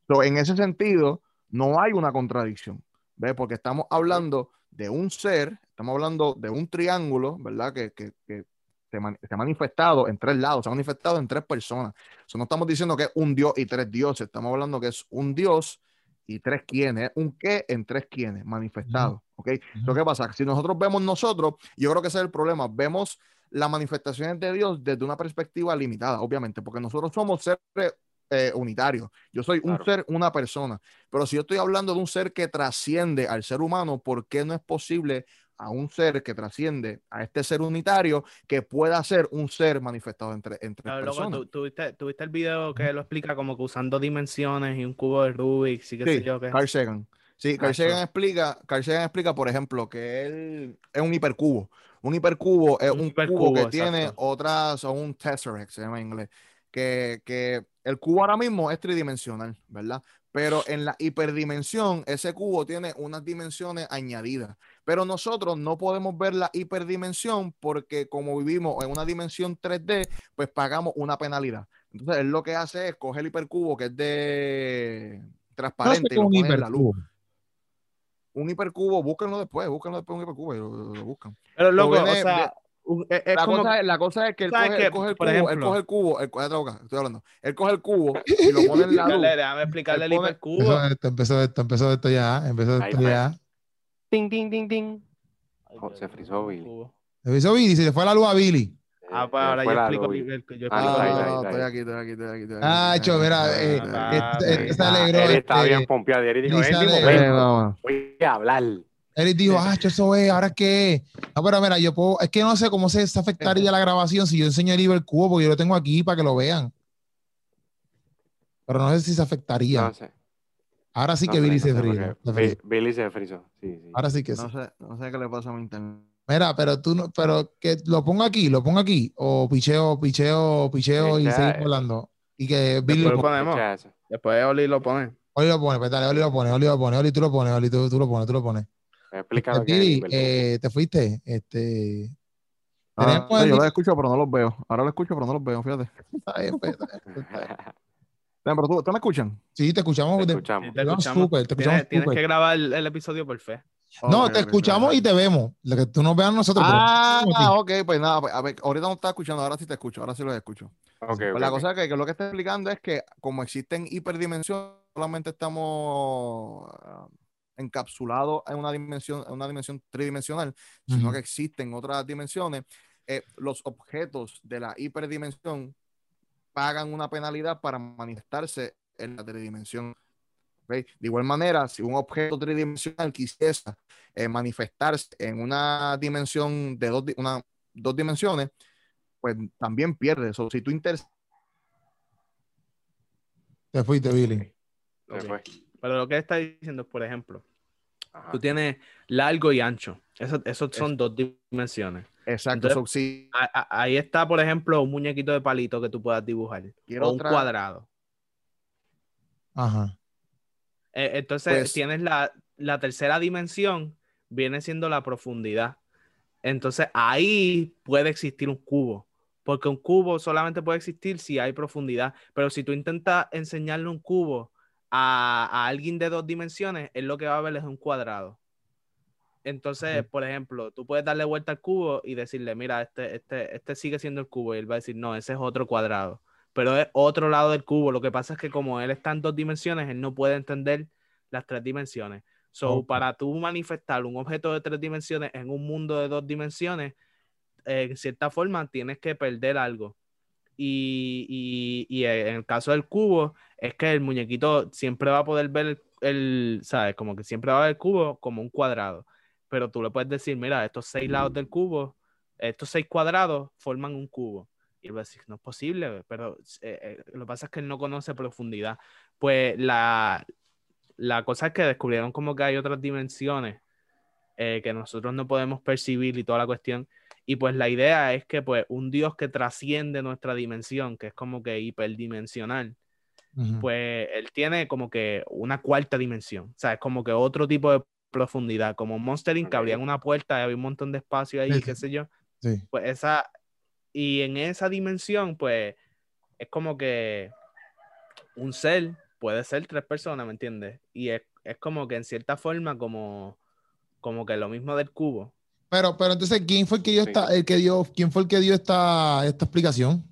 so, en ese sentido, no hay una contradicción, ¿ves? Porque estamos hablando de un ser, estamos hablando de un triángulo, ¿verdad? Que, que- que se, man- se ha manifestado en tres lados, se ha manifestado en tres personas. So, no estamos diciendo que es un Dios y tres dioses, estamos hablando que es un Dios y tres quienes, un qué en tres quienes, manifestado, ¿ok? So, ¿Qué pasa? Si nosotros vemos nosotros, yo creo que ese es el problema, vemos las manifestaciones de Dios desde una perspectiva limitada, obviamente, porque nosotros somos seres eh, unitario. Yo soy un Claro. ser, una persona. Pero si yo estoy hablando de un ser que trasciende al ser humano, ¿por qué no es posible a un ser que trasciende a este ser unitario que pueda ser un ser manifestado entre, entre Claro, personas? tú, tú viste, tú el video que lo explica como que usando dimensiones y un cubo de Rubik, sí que sé Sí, yo qué. Carl Sagan. Sí, Carl Sagan explica, Carl Sagan explica, por ejemplo, que él es un hipercubo. Un hipercubo es Un un, hipercubo, cubo que tiene exacto. otras, o un tesseract, se llama en inglés, que, que el cubo ahora mismo es tridimensional, ¿verdad? Pero en la hiperdimensión, ese cubo tiene unas dimensiones añadidas. Pero nosotros no podemos ver la hiperdimensión porque como vivimos en una dimensión 3D, pues pagamos una penalidad. Entonces, él lo que hace es coger el hipercubo que es de No sé transparente y lo un pone en la luz. hipercubo. Un hipercubo, búsquenlo después, búsquenlo después un hipercubo y lo, lo- lo buscan. Pero loco, viene- o sea, un- es, es La como cosa, es, la cosa es que él ¿sabes coge, él coge el cubo, él coge el cubo, él, estoy hablando. Él coge el cubo y lo pone en la luz. Déjame explicarle el hipercubo. Empezó esto, empezó esto, empezó esto ya, empezó Ahí esto ya. Ding, ding, ding, ding. Oh, se frizó Billy. cubo. Se hizo Billy, se le fue la luz a Billy. Ah, Eh, pues ahora yo explico, el- yo Ah, estoy aquí, estoy aquí, estoy aquí. Ah, estoy cho, aquí, mira, eh, Ah, este- este se Ah, alegró. él estaba este, bien pompeado. Y él dijo, mi. Eh, voy a hablar. Eric dijo, ah, eso es, ahora es que. No, pero mira, yo puedo, es que no sé cómo se afectaría la grabación si yo enseño el hipercubo, porque yo lo tengo aquí para que lo vean. Pero no sé si se afectaría. No sé. Ahora sí no que sé, Billy no se frizó. porque. Billy se frizó. Sí, sí. Ahora sí que sí. no sé, no sé qué le pasa a mi internet. Mira, pero tú no, pero que lo pongo aquí, lo pongo aquí, o picheo, picheo, picheo y Echa, seguimos eh. hablando. Y que Billy Después lo lo pone. ponemos. Después Oli lo pone. Oli lo pone, pues dale, Oli lo pone, Oli lo pone, Oli tú lo pones, Oli tú, tú lo pones, tú lo pones. Explica Este, lo que es Billy, eh, te fuiste, este. Ah, yo los escucho, pero no los veo. Ahora los escucho, pero no los veo, fíjate. Está bien, pues, está bien, pues, está bien. Pero tú, ¿tú me escuchan? Sí, te escuchamos. Te te- escuchamos. Te escuchamos te Tienes, escuchamos tienes súper. que grabar el, el episodio por fe. No, te escuchamos y te vemos. Lo que tú nos veas nosotros. Ah, ok, pues nada, pues, a ver, ahorita no estás escuchando, ahora sí te escucho, ahora sí los escucho. Ok, Pues la cosa que, que lo que está explicando es que como existen hiperdimensiones, solamente estamos ah, encapsulados en una dimensión, en una dimensión tridimensional, sino que existen otras dimensiones. Eh, los objetos de la hiperdimensión pagan una penalidad para manifestarse en la tridimensión. De igual manera, si un objeto tridimensional quisiese eh, manifestarse en una dimensión de dos, una, dos dimensiones, pues también pierde. eso. si tú inter Te fuiste, Billy. Se Ok. fue. Pero lo que está diciendo es, por ejemplo, Ajá. tú tienes largo y ancho. Eso, esos son dos dimensiones. Exacto. Entonces- so, si A- a- ahí está, por ejemplo, un muñequito de palito que tú puedas dibujar. Quiero o un otra- cuadrado. Ajá. Eh, entonces Pues- tienes la, la tercera dimensión, viene siendo la profundidad. Entonces ahí puede existir un cubo, porque un cubo solamente puede existir si hay profundidad. Pero si tú intentas enseñarle un cubo a, a alguien de dos dimensiones, él lo que va a ver es un cuadrado. Entonces, por ejemplo, tú puedes darle vuelta al cubo y decirle, mira, este, este, este sigue siendo el cubo. Y él va a decir, no, ese es otro cuadrado. Pero es otro lado del cubo. Lo que pasa es que como él está en dos dimensiones, él no puede entender las tres dimensiones. So, para tú manifestar un objeto de tres dimensiones en un mundo de dos dimensiones, eh, en cierta forma tienes que perder algo. Y, y- y en el caso del cubo, es que el muñequito siempre va a poder ver el, el, ¿sabes? Como que siempre va a ver el cubo como un cuadrado. Pero tú le puedes decir, mira, estos seis lados del cubo, estos seis cuadrados forman un cubo. Y él va a decir, no es posible, pero eh, eh, lo que pasa es que él no conoce profundidad. Pues la, la cosa es que descubrieron como que hay otras dimensiones eh, que nosotros no podemos percibir y toda la cuestión. Y pues la idea es que pues un Dios que trasciende nuestra dimensión, que es como que hiperdimensional, pues él tiene como que una cuarta dimensión, o sea, es como que otro tipo de profundidad, como Monster Inc. Abrían una puerta y había un montón de espacio ahí, Sí, qué sé yo, Sí. pues esa, y en esa dimensión, pues es como que un ser puede ser tres personas, ¿me entiendes? Y es, es como que en cierta forma como, como que lo mismo del cubo. Pero, pero entonces, ¿quién fue el que dio Sí. esta, el que dio, quién fue el que dio esta, esta explicación?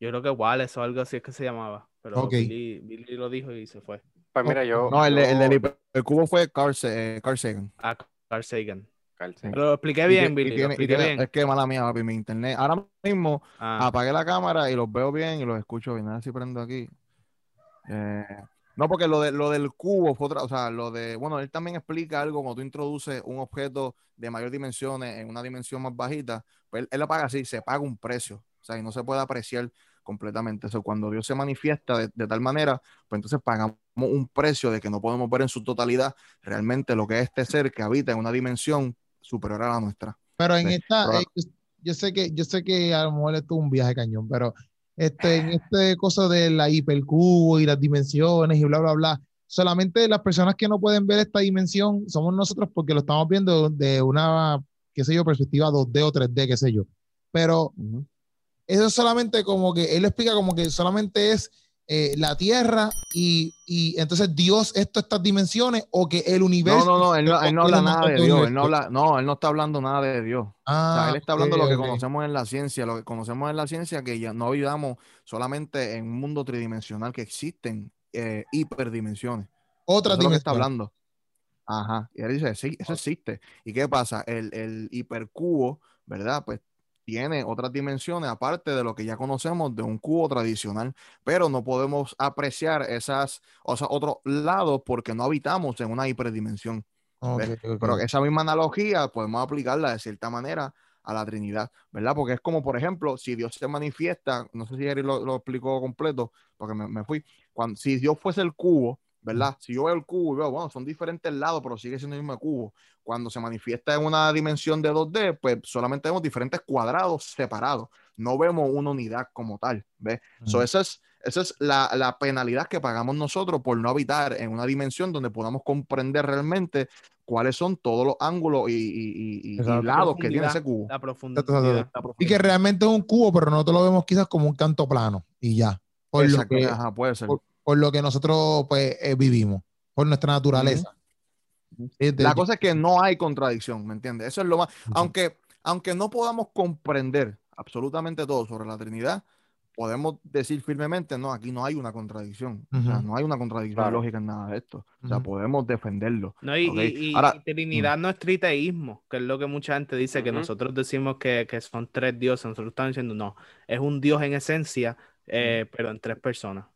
Yo creo que Wallace o algo así es que se llamaba, pero. Billy, Billy lo dijo y se fue. Pues mira, yo. no, el, el cubo fue Carl, eh, Carl Sagan. A Carl Sagan. Calce. Pero lo expliqué bien, Billy. lo tiene- y expliqué tiene- bien. Es que mala mía, papi, mi internet. Ahora mismo Ah, apagué la cámara y los veo bien y los escucho bien. A ver si prendo aquí. Eh, no, porque lo, de, lo del cubo fue otra, o sea, lo de, bueno, él también explica algo cuando tú introduces un objeto de mayor dimensiones en una dimensión más bajita, pues él, él lo paga así, se paga un precio, o sea, y no se puede apreciar completamente. Eso cuando Dios se manifiesta de, de, tal manera, pues entonces pagamos un precio de que no podemos ver en su totalidad realmente lo que es este ser que habita en una dimensión superior a la nuestra. Pero en esta, pero, eh, yo sé que, yo sé que a lo mejor esto es un viaje cañón, pero este, en este cosa de la hipercubo y las dimensiones y bla, bla, bla, solamente las personas que no pueden ver esta dimensión somos nosotros porque lo estamos viendo de una, qué sé yo, perspectiva 2D o 3D, qué sé yo. Pero uh -huh. Eso es solamente como que, él explica como que solamente es eh, la Tierra y, y, entonces Dios esto, estas dimensiones o que el universo. No, no, no, él no, él no habla nada de Dios, él no habla, no, él no está hablando nada de Dios. Ah, o sea, él está hablando okay, de lo que okay. conocemos en la ciencia, lo que conocemos en la ciencia, que ya no vivamos solamente en un mundo tridimensional, que existen eh, hiperdimensiones. Otra dimensión. está hablando. Ajá, y él dice, sí, eso existe. ¿Y qué pasa? El, el hipercubo, ¿verdad? Pues tiene otras dimensiones aparte de lo que ya conocemos de un cubo tradicional, pero no podemos apreciar esas, o sea, otros lados porque no habitamos en una hiperdimensión. Okay, okay. Pero esa misma analogía podemos aplicarla de cierta manera a la Trinidad, ¿verdad? Porque es como, por ejemplo, si Dios se manifiesta, no sé si Eric lo, lo explicó completo, porque me, me fui, cuando, si Dios fuese el cubo, ¿verdad? Si yo veo el cubo y veo, bueno, son diferentes lados, pero sigue siendo el mismo cubo. Cuando se manifiesta en una dimensión de 2D, pues solamente vemos diferentes cuadrados separados. No vemos una unidad como tal, ¿ves? Uh -huh. so, esa es, esa es la, la, penalidad que pagamos nosotros por no habitar en una dimensión donde podamos comprender realmente cuáles son todos los ángulos y, y, y, y lados que tiene ese cubo. La profundidad, la profundidad. Y que realmente es un cubo, pero nosotros lo vemos quizás como un canto plano y ya. Por Exacto, lo que, ajá, puede ser. Por, por lo que nosotros pues eh, vivimos, por nuestra naturaleza. Uh -huh. La cosa es que no hay contradicción, ¿me entiendes? Eso es lo más, uh -huh. aunque, aunque no podamos comprender absolutamente todo sobre la Trinidad, podemos decir firmemente, no, aquí no hay una contradicción, uh -huh. o sea, no hay una contradicción claro. lógica en nada de esto, o sea, podemos defenderlo. No, y, ¿okay? y, y, Ahora, y Trinidad no es triteísmo, que es lo que mucha gente dice, que nosotros decimos que, que, son tres dioses, nosotros estamos diciendo, no, es un Dios en esencia, eh, pero en tres personas.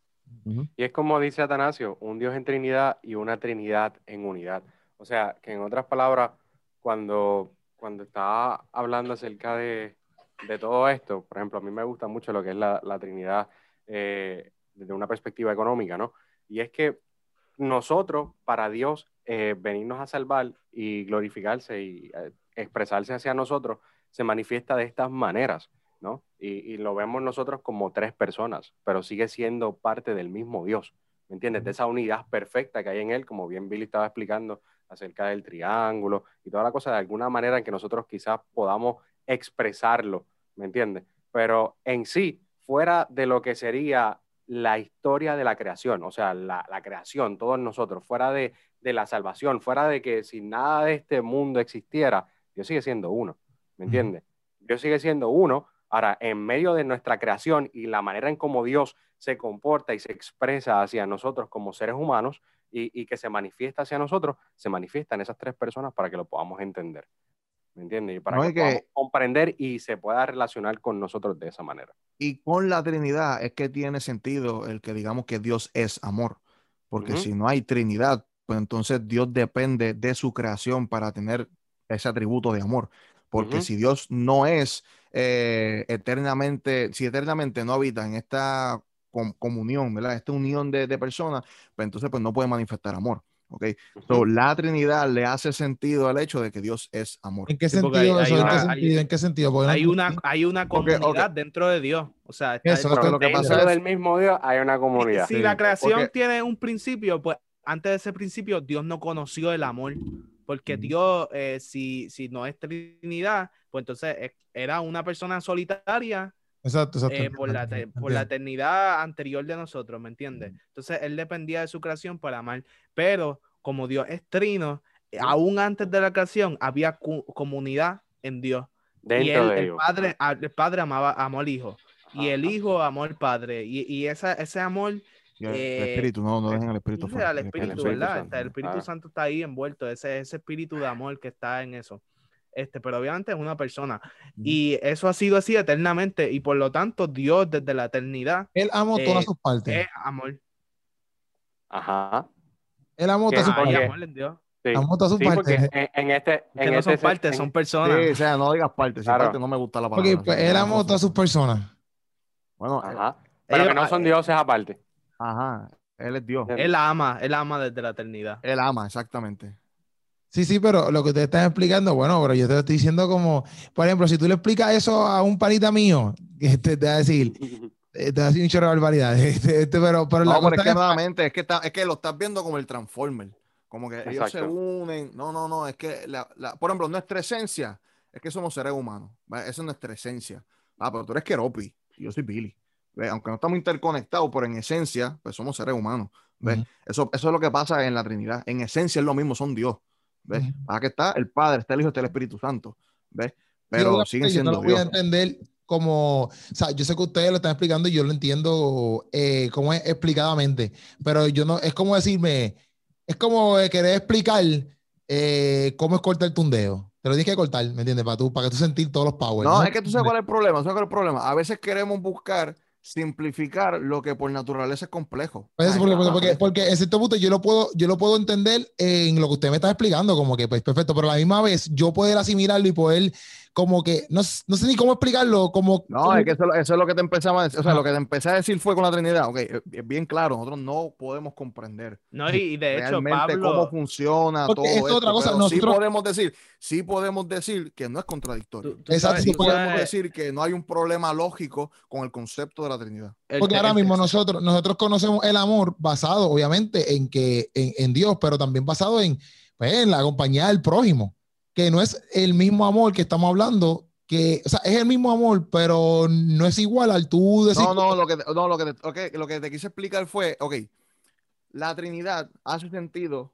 Y es como dice Atanasio, un Dios en Trinidad y una Trinidad en unidad. O sea, que en otras palabras, cuando, cuando estaba hablando acerca de, de todo esto, por ejemplo, a mí me gusta mucho lo que es la, la Trinidad eh, desde una perspectiva económica, ¿no? Y es que nosotros, para Dios, eh, venirnos a salvar y glorificarse y eh, expresarse hacia nosotros, se manifiesta de estas maneras. ¿No? Y, y, lo vemos nosotros como tres personas, pero sigue siendo parte del mismo Dios, ¿me entiendes? De esa unidad perfecta que hay en él, como bien Billy estaba explicando acerca del triángulo y toda la cosa, de alguna manera en que nosotros quizás podamos expresarlo, ¿me entiendes? Pero en sí, fuera de lo que sería la historia de la creación, o sea, la, la creación, todos nosotros, fuera de, de la salvación, fuera de que si nada de este mundo existiera, Dios sigue siendo uno, ¿me entiendes? Dios sigue siendo uno, Ahora, en medio de nuestra creación y la manera en cómo Dios se comporta y se expresa hacia nosotros como seres humanos y, y, que se manifiesta hacia nosotros, se manifiestan esas tres personas para que lo podamos entender. ¿Me entiendes? Y para no que, que podamos comprender y se pueda relacionar con nosotros de esa manera. Y con la Trinidad es que tiene sentido el que digamos que Dios es amor. Porque uh -huh. si no hay Trinidad, pues entonces Dios depende de su creación para tener ese atributo de amor. Porque uh -huh. si Dios no es eh, eternamente, si eternamente no habita en esta com comunión, ¿verdad? Esta unión de, de, personas, pues entonces pues no puede manifestar amor. ¿ok? Uh -huh. so, la Trinidad le hace sentido al hecho de que Dios es amor. ¿En qué sentido hay, hay, ¿En, qué sentido? ¿En qué sentido? Porque hay, una, hay una comunidad okay, okay. dentro de Dios. O sea, eso, lo que pasa es del mismo Dios hay una comunidad. Si sí, la creación porque... tiene un principio, pues antes de ese principio Dios no conoció el amor. Porque Dios, eh, si, si no es Trinidad, pues entonces eh, era una persona solitaria Exacto, exacto. Eh, por, la, por, la, eternidad anterior de nosotros, ¿me entiendes? Entonces él dependía de su creación para amar, pero como Dios es trino, aún antes de la creación había comunidad en Dios. Dentro y él, de el, padre, el padre amaba, amó al hijo y el hijo amó al padre y, y esa, ese amor... el eh, espíritu, no, no dejen el espíritu. El espíritu, el espíritu ¿verdad? Santo. El Espíritu ah. Santo está ahí envuelto, ese, ese espíritu de amor que está en eso este, pero obviamente es una persona. Y eso ha sido así eternamente, y por lo tanto, Dios desde la eternidad. Él amó eh, todas sus partes. Es amor. Ajá. Él amó todas sus partes. amor en Dios. Sí, Amó todas sus Sí, partes. en, en este. Que En no son este partes, en- son personas. Sí, o sea, no digas parte. Si Claro. parte no me gusta la palabra. pues, él amó todas sus personas. Bueno, eh, Ajá. Pero que Ellos- no son dioses aparte. Ajá, él es Dios. Él ama, él ama desde la eternidad. Él ama, exactamente. Sí, sí, pero lo que ustedes están explicando, bueno, pero yo te lo estoy diciendo como, por ejemplo, si tú le explicas eso a un panita mío, que te, te va a decir, eh, te va a decir un chorro de barbaridades. Este, este, pero, pero la No, pero cosa es que es- nuevamente, es que, está- es que lo estás viendo como el Transformer. Como que ellos se unen. No, no, no. Es que, la, la- por ejemplo, nuestra esencia es que somos seres humanos. ¿va? Esa es nuestra esencia. Ah, pero tú eres Keropi y yo soy Billy. ¿Ve? Aunque no estamos interconectados, pero en esencia, pues somos seres humanos. ¿ves? Ujú. Eso, eso es lo que pasa en la Trinidad. En esencia es lo mismo, son Dios. ¿Ves? Ujú. Para que está el Padre, está el Hijo, está el Espíritu Santo. ¿Ves? Pero obviamente, siguen yo siendo no lo voy a Dios. entender como, o sea, yo sé que ustedes lo están explicando y yo lo entiendo eh, como es explicadamente, pero yo no, es como decirme, es como eh, querer explicar eh, cómo es cortarte un dedo. Te lo tienes que cortar, ¿me entiendes? Para tú, para que tú sentir todos los powers. No, es que tú sabes cuál es el problema. ¿Sabes cuál es el problema? A veces queremos buscar simplificar lo que por naturaleza es complejo. Pues eso, porque, porque, porque en cierto punto yo lo puedo, yo lo puedo entender en lo que usted me está explicando, como que pues perfecto, pero a la misma vez yo poder asimilarlo y poder como que, no, no sé ni cómo explicarlo, como... No, como- es que eso, eso es lo que te empezaba a decir. O sea, lo que te empecé a decir fue con la Trinidad. Ok, es bien claro, nosotros no podemos comprender No, y, de hecho, realmente cómo Pablo, funciona Porque todo es esto, otra cosa, pero sí nosotros- podemos decir, sí podemos decir que no es contradictorio. tú- tú Exacto, sabes- sí, Sí podemos sabes decir que no hay un problema lógico con el concepto de la Trinidad. el Porque ahora mismo nosotros, nosotros conocemos el amor basado, obviamente, en que en, en Dios, pero también basado en, pues, en la compañía del prójimo, que no es el mismo amor que estamos hablando, que, o sea, es el mismo amor, pero no es igual al tú decir. No, no, lo que, no, lo que, te, ok, lo que te quise explicar fue, ok, la Trinidad hace sentido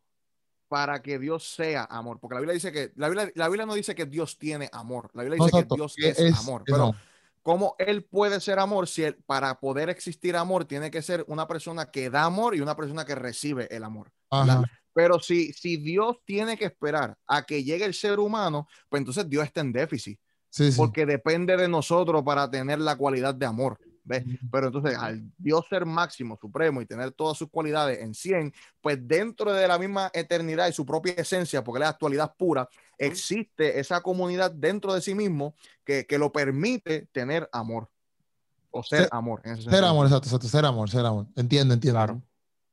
para que Dios sea amor, porque la Biblia dice que, la Biblia, la Biblia no dice que Dios tiene amor, la Biblia No, dice que Dios es, amor, es pero amor. ¿cómo Él puede ser amor si él, para poder existir amor tiene que ser una persona que da amor y una persona que recibe el amor? Pero si, si Dios tiene que esperar a que llegue el ser humano, pues entonces Dios está en déficit Sí, sí. porque depende de nosotros para tener la cualidad de amor. ¿ves? Pero entonces, al Dios ser máximo, supremo y tener todas sus cualidades en 100, pues dentro de la misma eternidad y su propia esencia, porque es la actualidad pura, existe esa comunidad dentro de sí mismo que, que lo permite tener amor. O ser Ser- amor. Ser amor, exacto, exacto, ser amor, ser amor. Entiendo, entiendo. Claro.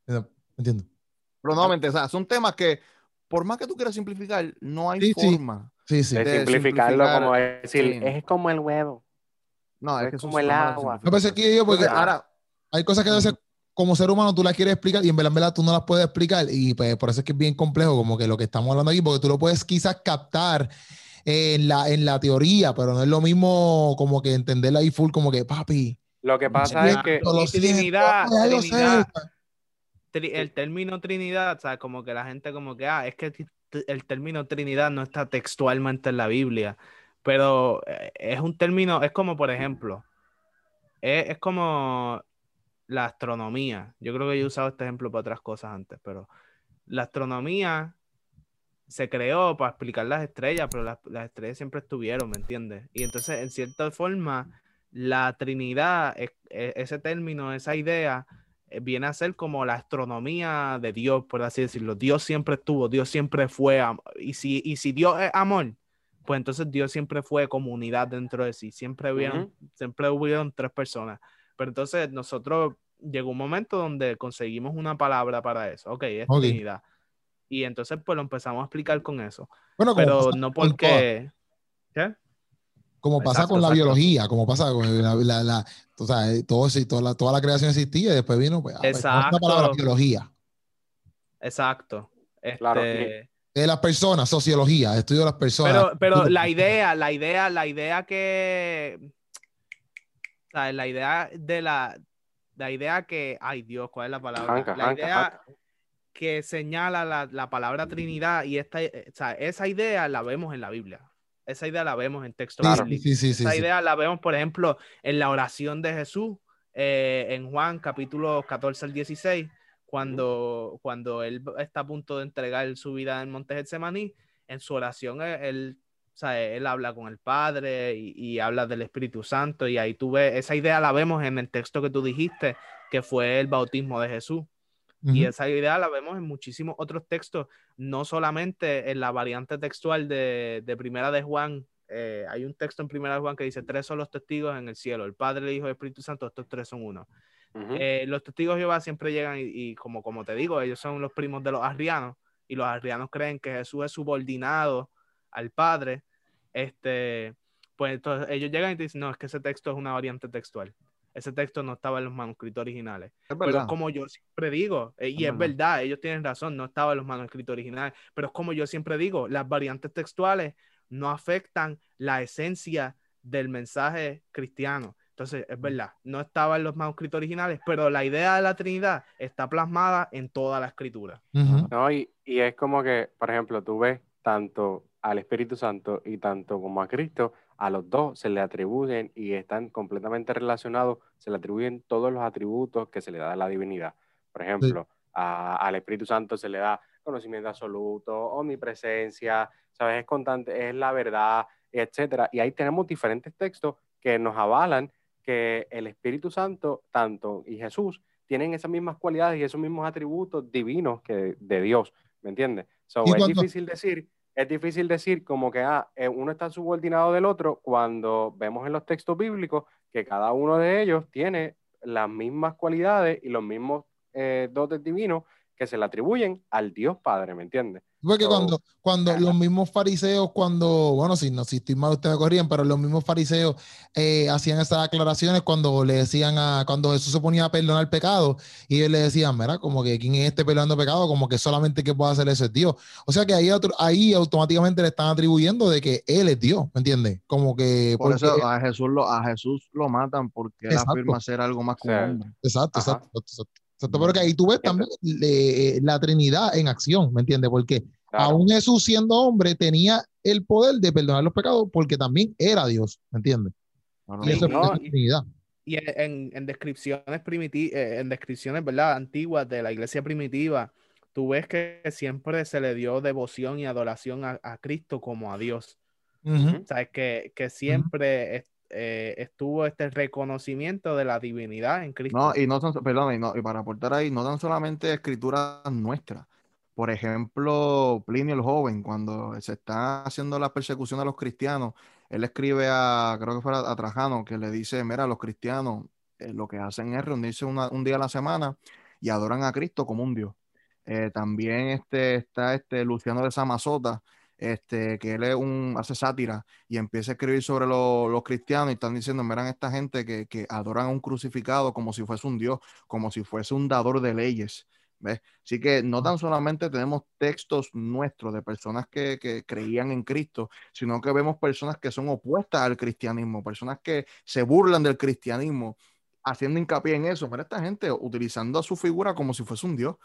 Entiendo. entiendo. Pero nuevamente, o sea, son temas que, por más que tú quieras simplificar, no hay Sí, forma. Sí, sí. De de simplificarlo simplificar, como decir, sí. es como el huevo. No, es Es que eso como el agua. No pensé que yo, porque ahora, hay cosas que a veces como ser humano tú las quieres explicar y en verdad, en verdad tú no las puedes explicar y pues por eso es que es bien complejo como que lo que estamos hablando aquí, porque tú lo puedes quizás captar en la, en la teoría, pero no es lo mismo como que entenderla ahí full como que papi. Lo que pasa es que lo siento, Trinidad. Trinidad. Tri- el término Trinidad, o sea, como que la gente como que, ah, es que el término Trinidad no está textualmente en la Biblia, pero eh, es un término, es como, por ejemplo, es, es como la astronomía. Yo creo que yo he usado este ejemplo para otras cosas antes, pero la astronomía se creó para explicar las estrellas, pero las, las estrellas siempre estuvieron, ¿me entiendes? Y entonces, en cierta forma, la Trinidad, es- e- ese término, esa idea, viene a ser como la astronomía de Dios, por así decirlo. Dios siempre estuvo, Dios siempre fue, y si, y si Dios es amor, pues entonces Dios siempre fue comunidad dentro de sí, siempre hubieron, siempre hubieron tres personas. Pero entonces nosotros llegó un momento donde conseguimos una palabra para eso, ok, es Ok. Trinidad. Y entonces pues lo empezamos a explicar con eso, Bueno, pero no porque... ¿Qué? Como pasa Exacto, con la exacto. biología, como pasa con la, la, la- o sea, eh, todo, toda, la, toda la creación existía y después vino, pues, ah, pues, ¿cómo es la palabra Exacto. biología. Exacto. Claro, Este, De las personas, sociología, estudio de las personas. Pero, pero la idea, la idea, la idea que. o sea, la idea de la. La idea que. Ay, Dios, ¿cuál es la palabra? La idea que señala la, la palabra Trinidad y esta, o sea, esa idea la vemos en la Biblia. Esa idea la vemos en sí, sí, sí, Esa idea la vemos, por ejemplo, en la oración de Jesús, eh, en Juan capítulo 14 al 16, cuando, cuando él está a punto de entregar su vida en Monte Getsemaní, en su oración él, él, o sea, él habla con el Padre y, y habla del Espíritu Santo y ahí tú ves, esa idea la vemos en el texto que tú dijiste, que fue el bautismo de Jesús. Y esa idea la vemos en muchísimos otros textos, no solamente en la variante textual de, de Primera de Juan. eh, hay un texto en Primera de Juan que dice, tres son los testigos en el cielo, el Padre, el Hijo y el Espíritu Santo, estos tres son uno. Eh, los testigos de Jehová siempre llegan y, y como, como te digo, ellos son los primos de los arrianos y los arrianos creen que Jesús es subordinado al Padre. Este, pues entonces ellos llegan y te dicen, no, es que ese texto es una variante textual. Ese texto no estaba en los manuscritos originales. Es Pero verdad. es como yo siempre digo, eh, y Es es verdad. verdad, ellos tienen razón, no estaba en los manuscritos originales, pero es como yo siempre digo, las variantes textuales no afectan la esencia del mensaje cristiano. Entonces, es verdad, no estaba en los manuscritos originales, pero la idea de la Trinidad está plasmada en toda la escritura. Ujú. No, y, y es como que, por ejemplo, tú ves tanto al Espíritu Santo y tanto como a Cristo, a los dos se le atribuyen y están completamente relacionados, se le atribuyen todos los atributos que se le da a la divinidad. Por ejemplo, a- al Espíritu Santo se le da conocimiento absoluto, omnipresencia, ¿sabes? Es constante, es la verdad, etcétera. Y ahí tenemos diferentes textos que nos avalan que el Espíritu Santo, tanto y Jesús, tienen esas mismas cualidades y esos mismos atributos divinos que de Dios, ¿me entiendes? So, es difícil decir, es difícil decir como que ah, eh, uno está subordinado del otro cuando vemos en los textos bíblicos que cada uno de ellos tiene las mismas cualidades y los mismos eh, dotes divinos que se le atribuyen al Dios Padre, ¿me entiendes? Porque cuando, cuando los mismos fariseos, cuando, bueno, si no, si estoy mal, ustedes me corrían, pero los mismos fariseos eh, hacían esas aclaraciones cuando le decían a, cuando Jesús se ponía a perdonar pecado, y ellos le decían, mira, como que quién es este perdonando pecado, como que solamente que puede hacer eso es Dios. O sea que ahí, otro- ahí automáticamente le están atribuyendo de que Él es Dios, ¿me entiendes? Como que, Por porque- eso a Jesús lo, a Jesús lo matan porque él Exacto. afirma ser algo más hombre. Exacto, exacto, exacto, exacto. Exacto, pero que ahí tú ves también eh, la Trinidad en acción, ¿me entiendes? Porque claro. aún Jesús siendo hombre tenía el poder de perdonar los pecados porque también era Dios, ¿me entiendes? Y eso Sí, es no, la Trinidad. Y en, en- en descripciones primiti- eh, en descripciones, ¿verdad? Antiguas de la iglesia primitiva, tú ves que siempre se le dio devoción y adoración a, a Cristo como a Dios. Ujú. O sea, es que, que siempre es- eh, estuvo este reconocimiento de la divinidad en Cristo. No, y no tan, perdón, y, no- y para aportar ahí, no tan solamente escrituras nuestras. Por ejemplo, Plinio el joven, cuando se está haciendo la persecución a los cristianos, él escribe a, creo que fue a, a Trajano, que le dice, mira, los cristianos eh, lo que hacen es reunirse una- un día a la semana y adoran a Cristo como un Dios. Eh, también este, está este Luciano de Samazota, este, que él es un, hace sátira y empieza a escribir sobre lo- los cristianos y están diciendo, miran esta gente que, que adoran a un crucificado como si fuese un Dios, como si fuese un dador de leyes. ¿ves? Así que no tan solamente tenemos textos nuestros de personas que, que creían en Cristo, sino que vemos personas que son opuestas al cristianismo, personas que se burlan del cristianismo, haciendo hincapié en eso. Mira esta gente utilizando a su figura como si fuese un Dios.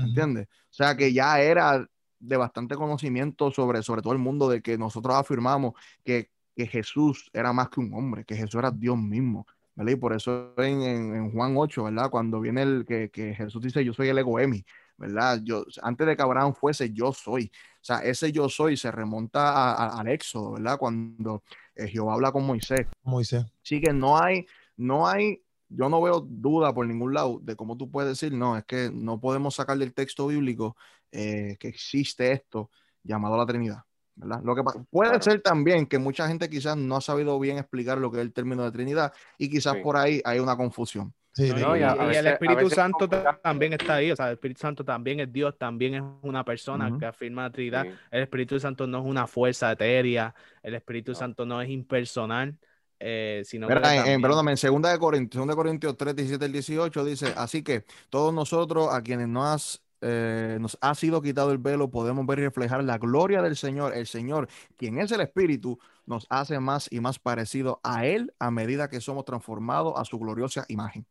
¿entiendes? O sea que ya era de bastante conocimiento sobre, sobre todo el mundo de que nosotros afirmamos que, que Jesús era más que un hombre, que Jesús era Dios mismo, ¿verdad? Y por eso en, en- en Juan 8, ¿verdad? Cuando viene el que, que Jesús dice, yo soy el egoemi, ¿verdad? Yo, antes de que Abraham fuese, yo soy. O sea, ese yo soy se remonta a- a- al Éxodo, ¿verdad? Cuando eh, Jehová habla con Moisés. Moisés. Así que no hay, no hay, yo no veo duda por ningún lado de cómo tú puedes decir, no, es que no podemos sacar del texto bíblico eh, que existe esto llamado la Trinidad. ¿verdad? Lo que puede ser también que mucha gente quizás no ha sabido bien explicar lo que es el término de Trinidad y quizás Sí. por ahí hay una confusión. Sí, No. No, y, a- a y veces- el a Espíritu Santo complicado. también está ahí, o sea, el Espíritu Santo también es Dios, también es una persona Ujú. que afirma la Trinidad. Sí. El Espíritu Santo no es una fuerza etérea, el Espíritu No. Santo no es impersonal, eh, sino que Mira, en, en- también- perdóname, en 2 de Corintios, 2 de Corintios 3, 17 al 18 dice, así que todos nosotros a quienes nos, has, eh, nos ha sido quitado el velo, podemos ver y reflejar la gloria del Señor. El Señor, quien es el Espíritu, nos hace más y más parecido a Él a medida que somos transformados a su gloriosa imagen.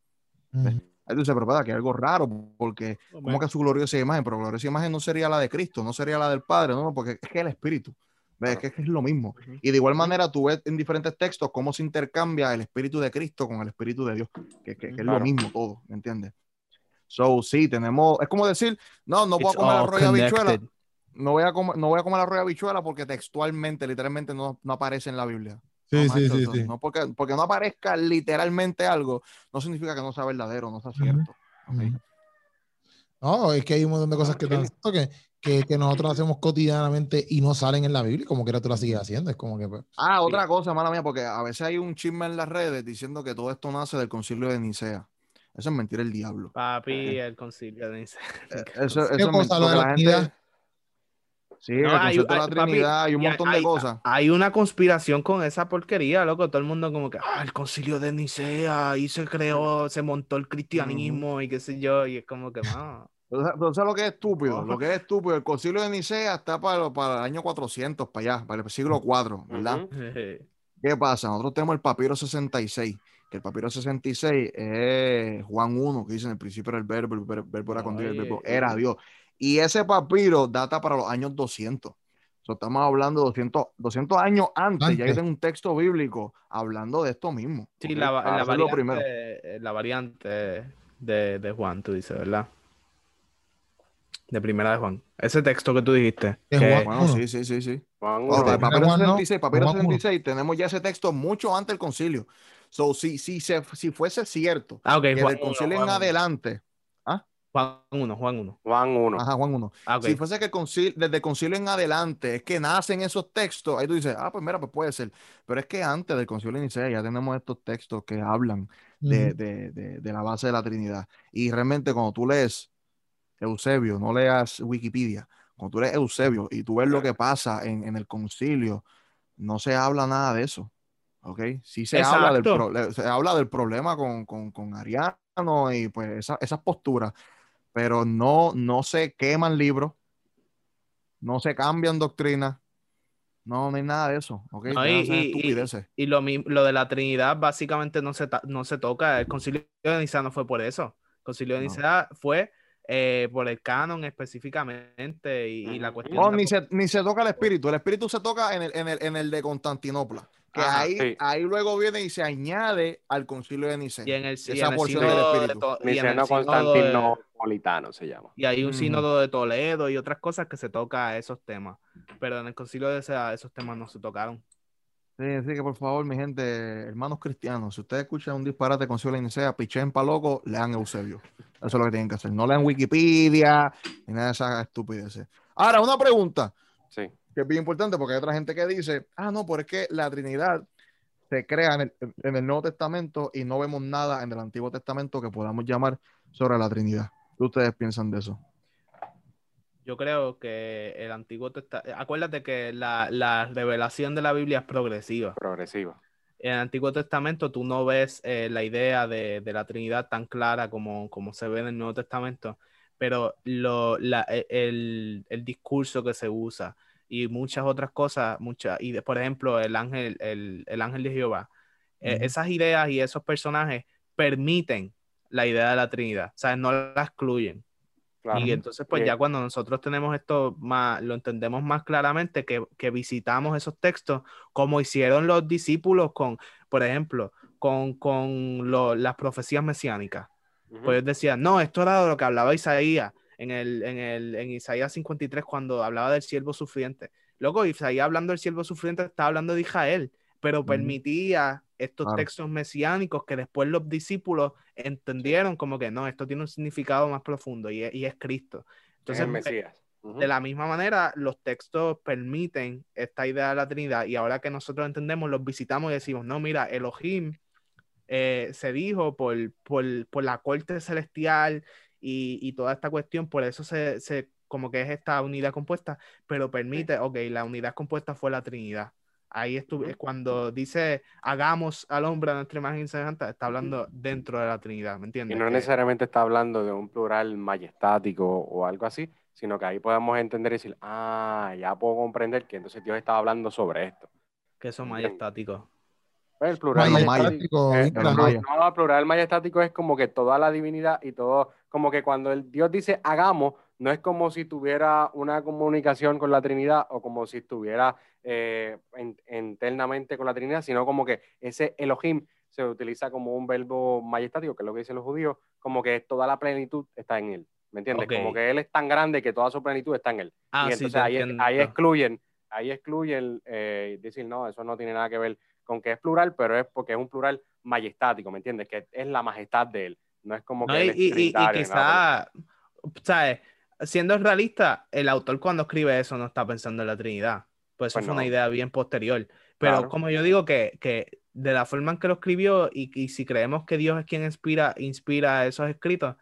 Ujú. Ahí tú dices, pero ¿verdad? que algo raro, porque ¿cómo que su gloriosa imagen? Pero gloriosa imagen no sería la de Cristo, no sería la del Padre, no, porque es que el Espíritu. ¿Ves? Claro. Es que es lo mismo. Ujú. Y de igual manera tú ves en diferentes textos cómo se intercambia el Espíritu de Cristo con el Espíritu de Dios, que, que- que es lo Claro. mismo todo, ¿me entiendes? So, sí, tenemos, es como decir, no, no voy a It's comer arroz y habichuela, no voy a comer, no voy a comer arroz y habichuela porque textualmente, literalmente no, no aparece en la Biblia. Sí, No, sí, macho, sí, eso- sí. No porque, porque no aparezca literalmente algo, no significa que no sea verdadero, no sea cierto. No, es que hay un montón de cosas que, que, que, que nosotros hacemos cotidianamente y no salen en la Biblia, y como quiera tú la sigues haciendo. Es como que. pues, Ah, otra cosa, mala mía, porque a veces hay un chisme en las redes diciendo que todo esto nace del concilio de Nicea. Eso es mentira el diablo. Papi, el concilio de Nicea. Eh, Eso, eso ¿Qué es cosa, lo de la la gente- Trinidad? Sí, No, el hay- concepto de la hay- papi, Trinidad y un montón hay- de cosas. Hay una conspiración con esa porquería, loco. Todo el mundo como que, ah, el concilio de Nicea, y se creó, se montó el cristianismo y qué sé yo, y es como que, no. Entonces, entonces lo que es estúpido, lo que es estúpido, el concilio de Nicea está para, para el año 400, para allá, para el siglo IV, ¿verdad? Ujú. ¿Qué pasa? Nosotros tenemos el papiro 66, que el papiro 66 es Juan 1, que dice en el principio era el verbo, el ver- verbo era con Dios, el verbo era Dios. Y ese papiro data para los años 200. So, estamos hablando de 200, 200 años antes, ya yo Antes. tengo un texto bíblico hablando de esto mismo. Sí, la, la variante, primero. eh, la variante de, de Juan, tú dices, ¿verdad? De primera de Juan. Ese texto que tú dijiste. De que- Juan. Bueno, sí, sí, sí, sí. Juan el papiro Juan no, 66, papiro Juan uno. 66, tenemos ya ese texto mucho antes del concilio. So, si, si, se, si fuese cierto Ah, ok, que Juan del 1, concilio en Juan adelante, Juan 1, Juan 1. Juan 1. ajá, Juan 1, Ah, si fuese que el concilio, desde el concilio en adelante es que nacen esos textos, ahí tú dices, ah, pues mira, pues puede ser. Pero es que antes del concilio Nicea ya tenemos estos textos que hablan de, de, de, de la base de la Trinidad. Y realmente cuando tú lees Eusebio, no leas Wikipedia, cuando tú lees Eusebio y tú ves lo que pasa en, en el concilio, no se habla nada de eso. ¿Ok? Sí se habla del, pro- se habla del problema con, con, con Ariano y pues esa- esas posturas, pero no, no se queman libros, no se cambian doctrinas, no, no hay nada de eso. ¿Ok? No, y- y- y-. Y lo, de la Trinidad básicamente no se, no se toca. El concilio de Nicea no fue por eso. El concilio de No. Nicea fue eh, por el canon específicamente y, y la cuestión. No, ni se, ni se toca el espíritu. El espíritu se toca en el, en el, en el de Constantinopla. Que Ajá, ahí, sí. ahí luego viene y se añade al concilio de Nicea. y en el, y esa en el porción del sínodo de espíritu. To- y en el sínodo de- Constantinopolitano se llama. Y hay un Ujú. sínodo de Toledo y otras cosas que se toca esos temas. Pero en el concilio de Nicea esos temas no se tocaron. Sí, así que por favor, mi gente, hermanos cristianos, si ustedes escuchan un disparate con concilio de Nicea, pichen pa' loco, lean Eusebio. Eso es lo que tienen que hacer. No lean Wikipedia ni nada de esas estupideces. Ahora, una pregunta. Sí. Que es bien importante porque hay otra gente que dice, ah, no, pero es que la Trinidad se crea en el, en el Nuevo Testamento y no vemos nada en el Antiguo Testamento que podamos llamar sobre la Trinidad. ¿Qué ustedes piensan de eso? Yo creo que el Antiguo Testamento. Acuérdate que la, la revelación de la Biblia es progresiva. Progresivo. En el Antiguo Testamento tú no ves eh, la idea de, de la Trinidad tan clara como, como se ve en el Nuevo Testamento, pero lo, la- e- el, el discurso que se usa y muchas otras cosas, muchas, y de- por ejemplo el ángel, el, el ángel de Jehová, eh, esas ideas y esos personajes permiten la idea de la Trinidad, o sea, no la excluyen. Claro. Y entonces, pues Y- ya cuando nosotros tenemos esto más, lo entendemos más claramente, que, que visitamos esos textos, como hicieron los discípulos con, por ejemplo, con, con lo- las profecías mesiánicas. Ujú. Pues ellos decían, no, esto era de lo que hablaba Isaías en, el, en, el, en Isaías 53 cuando hablaba del siervo sufriente. Luego, Isaías hablando del siervo sufriente estaba hablando de Israel, pero permitía estos Claro. textos mesiánicos que después los discípulos entendieron como que no, esto tiene un significado más profundo y es, y es Cristo. Es Entonces, el Mesías. De la misma manera, los textos permiten esta idea de la Trinidad y ahora que nosotros entendemos, los visitamos y decimos, no, mira, Elohim eh, se dijo por, por, por la corte celestial y, y toda esta cuestión, por eso se, se- como que es esta unidad compuesta, pero permite, ok, la unidad compuesta fue la Trinidad. Ahí estuve, cuando dice hagamos al hombre a nuestra imagen y semejanza, está hablando dentro de la Trinidad, ¿me Y entiendes? no Que- necesariamente está hablando de un plural majestático o algo así, sino que ahí podemos entender y decir, ah, ya puedo comprender que entonces Dios estaba hablando sobre esto. que son majestáticos. Pues el plural majestático, mayas. eh, el no, el plural majestático es como que toda la divinidad y todo, como que cuando el Dios dice hagamos, no es como si tuviera una comunicación con la Trinidad o como si estuviera eh, en- internamente con la Trinidad, sino como que ese Elohim se utiliza como un verbo majestático, que es lo que dicen los judíos, como que toda la plenitud está en él. ¿Me entiendes? Como que él es tan grande que toda su plenitud está en él. Ah, y entonces ahí excluyen, ahí excluyen eh, decir, no, eso no tiene nada que ver con que es plural, pero es porque es un plural majestático, ¿me entiendes? Que es la majestad de él. No es como No, que y, y- y- quizá ¿sabes? Siendo realista, el autor cuando escribe eso no está pensando en la Trinidad. Pues eso Pues fue una no. idea bien posterior. Pero Claro. como yo digo que, que de la forma en que lo escribió y, y si creemos que Dios es quien inspira, inspira esos escritos,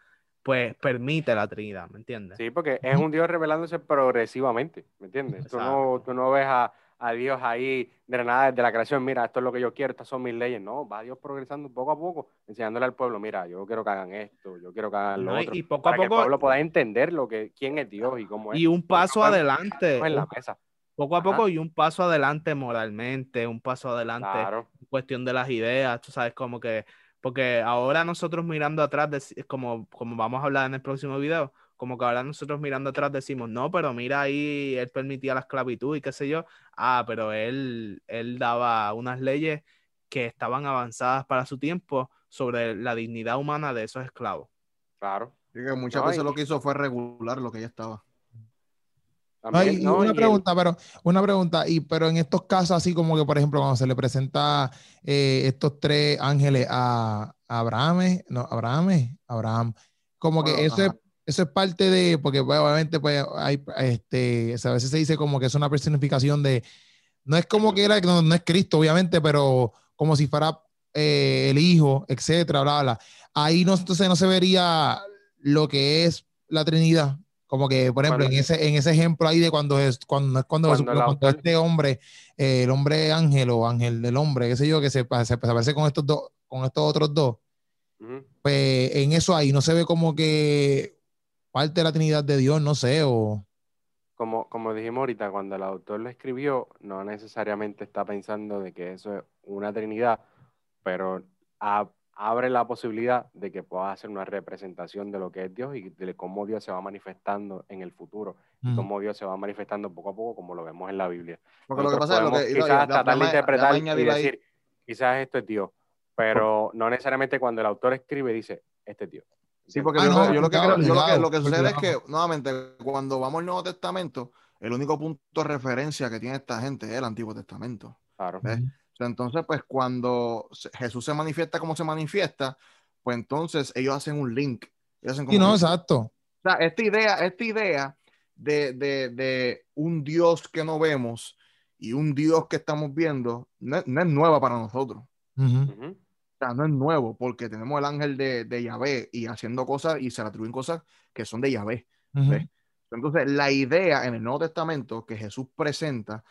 pues permite la Trinidad, ¿me entiendes? Sí, porque es un Dios revelándose progresivamente, ¿me entiendes? Tú no, tú no ves a, a Dios ahí de la nada desde la creación, mira, esto es lo que yo quiero, estas son mis leyes. No, va Dios progresando poco a poco, enseñándole al pueblo, mira, yo quiero que hagan esto, yo quiero que hagan lo No, otro. y poco a para que el poco- pueblo pueda entender lo que, quién es Dios y cómo es. Y un paso Porque adelante, en la mesa. poco a Ajá. poco y un paso adelante moralmente, un paso adelante Claro, en cuestión de las ideas, tú sabes, como que, porque ahora nosotros mirando atrás, como, como vamos a hablar en el próximo video, como que ahora nosotros mirando atrás decimos, no, pero mira ahí, él permitía la esclavitud y qué sé yo, ah, pero él, él daba unas leyes que estaban avanzadas para su tiempo sobre la dignidad humana de esos esclavos. claro. Así que muchas No, veces y- lo que hizo fue regular lo que ya estaba. No, También, y- y ¿no? una Y pregunta, pero una pregunta, y pero en estos casos, así como que, por ejemplo, cuando se le presenta eh, estos tres ángeles a, a Abraham, no, Abraham, Abraham, como que Bueno, eso es. Eso es parte de, porque pues, obviamente pues hay, este, a veces se dice como que es una personificación de, no es como que era, no, no es Cristo, obviamente, pero como si fuera eh, el Hijo, etcétera, bla, bla. Ahí no, entonces no se vería lo que es la Trinidad. Como que, por ejemplo, Cuando- en ese, en ese ejemplo ahí de cuando es, cuando cuando, Cuando Jesús, cuando este hombre, eh, el hombre ángel o ángel del hombre, qué sé yo, que se, se, se aparece con estos dos, con estos otros dos, Ujú. pues en eso ahí no se ve como que parte de la Trinidad de Dios, no sé, o como, como dijimos ahorita, cuando el autor lo escribió, no necesariamente está pensando de que eso es una trinidad, pero a- abre la posibilidad de que pueda hacer una representación de lo que es Dios y de cómo Dios se va manifestando en el futuro, y Mm. cómo Dios se va manifestando poco a poco, como lo vemos en la Biblia. Porque lo que Nosotros pasa es lo podemos que. quizás tratar de interpretar déjame y añadir ahí. decir, quizás esto es Dios, pero no necesariamente cuando el autor escribe dice, este es Dios. Sí, porque Ah, yo, no, lo- yo lo que creo- yo lo que, lo que sucede es que, nuevamente, cuando vamos al Nuevo Testamento, el único punto de referencia que tiene esta gente es el Antiguo Testamento. Claro. ¿ves? O sea, entonces, pues cuando Jesús se manifiesta como se manifiesta, pues entonces ellos hacen un link. Ellos hacen Sí, como no, exacto. o sea, esta idea, esta idea de, de- de un Dios que no vemos y un Dios que estamos viendo, no, es- no es nueva para nosotros. Ujú. O sea, no es nuevo porque tenemos el ángel de, de Yahvé y haciendo cosas y se le atribuyen cosas que son de Yahvé. Entonces, la idea en el Nuevo Testamento que Jesús presenta,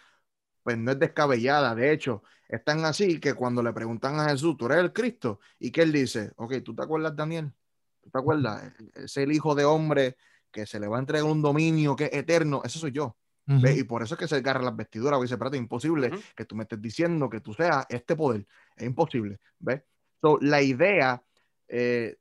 pues no es descabellada. De hecho, es tan así que cuando le preguntan a Jesús, ¿tú eres el Cristo? Y que él dice, ok, ¿tú te acuerdas, Daniel? ¿Tú te acuerdas? Es el hijo de hombre que se le va a entregar un dominio que es eterno. Ese soy yo. ¿ves? Y por eso es que se agarra las vestiduras, porque dice, espérate, es imposible que tú me estés diciendo que tú seas este poder. Es imposible, ¿ves? So, la idea eh,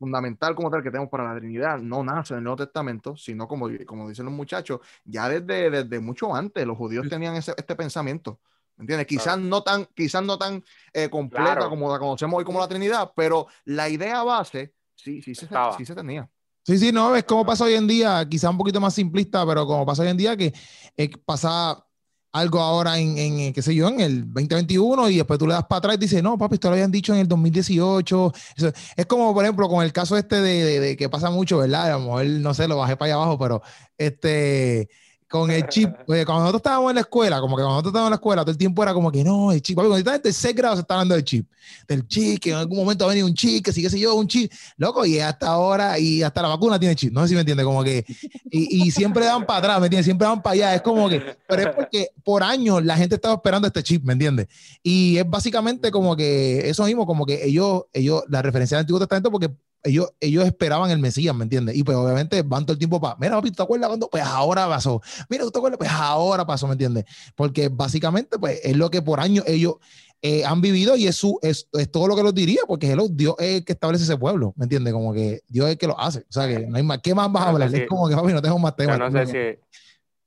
fundamental como tal que tenemos para la Trinidad no nace en el Nuevo Testamento, sino como, como dicen los muchachos, ya desde, desde mucho antes los judíos Sí. tenían ese, este pensamiento. ¿Me entiendes? Quizás Claro. no tan, quizás no tan eh, completa Claro. como la conocemos hoy como la Trinidad, pero la idea base sí, sí, se, Estaba. sí se tenía. Sí, sí, no, es como pasa hoy en día, quizá un poquito más simplista, pero como pasa hoy en día que eh, pasa algo ahora en, en, eh, qué sé yo, en el 2021 y después tú le das para atrás y dices, no, papi, esto lo habían dicho en el 2018. Eso- es como, por ejemplo, con el caso este de, de- de que pasa mucho, ¿verdad? A lo mejor, no sé, lo bajé para allá abajo, pero este, con el chip, oye, cuando nosotros estábamos en la escuela, como que cuando nosotros estábamos en la escuela, todo el tiempo era como que no, el chip, papi, cuando estaba en tercer grado se está hablando del chip, del chip, que en algún momento va a venir un chip, que sí, qué sé yo, un chip, loco, y hasta ahora, y hasta la vacuna tiene chip, no sé si me entiende, como que, y, y siempre dan para atrás, ¿me entiendes? Siempre dan para allá, es como que, pero es porque por años la gente estaba esperando este chip, ¿me entiendes? Y es básicamente como que eso mismo, como que ellos, ellos, la referencia del Antiguo Testamento, porque ellos, ellos esperaban el Mesías, ¿me entiendes? Y pues obviamente van todo el tiempo para, mira, papi, ¿tú te acuerdas cuando? Pues ahora pasó. Mira, ¿tú te acuerdas? Pues ahora pasó, ¿me entiendes? Porque básicamente, pues es lo que por años ellos eh, han vivido y es, su, es, es todo lo que los diría, porque hello, Dios es el que establece ese pueblo, ¿me entiendes? Como que Dios es el que lo hace. O sea, que no hay más. ¿Qué más vas a Yo no sé hablar? si- es como que, papi, no tengo más temas. No sé si,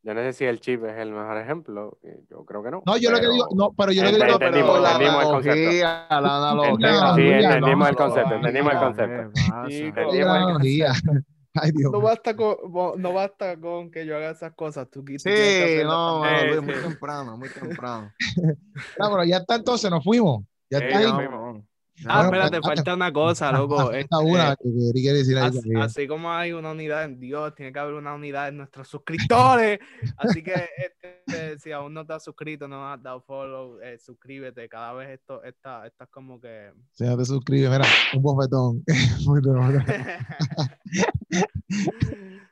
yo no sé si el chip es el mejor ejemplo. eh, Yo creo que no. No, yo lo que pero- digo, no, pero yo lo que digo, entendimos, pero- entendimos el concepto. analogía, la analogía. Sí, entendimos no, el concepto, no, entendimos el no, concepto. Ay, Dios No basta, con, no basta con que yo haga esas cosas. Tú, Sí, no, mano, Sí, muy sí. temprano, muy temprano. No, pero ya está entonces, nos fuimos. Ya Sí, está ahí. no, No, no. Ah, Bueno, espérate, pues, falta una cosa, Ah, loco. falta este, una que decir Así, así como hay una unidad en Dios, tiene que haber una unidad en nuestros suscriptores. Así que este, si aún no te has suscrito, no has dado follow, eh, suscríbete. Cada vez esto está, estás como que. Si no te suscribes, mira, un bofetón.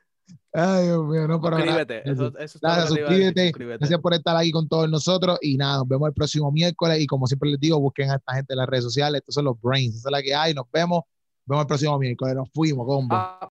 Ay, Dios mío, no, pero. Eso, eso suscríbete. suscríbete. Gracias por estar aquí con todos nosotros y nada, nos vemos el próximo miércoles y como siempre les digo, busquen a esta gente en las redes sociales, estos son los brains, esa es la que hay, nos vemos, nos vemos el próximo miércoles, nos fuimos, combo. Ah,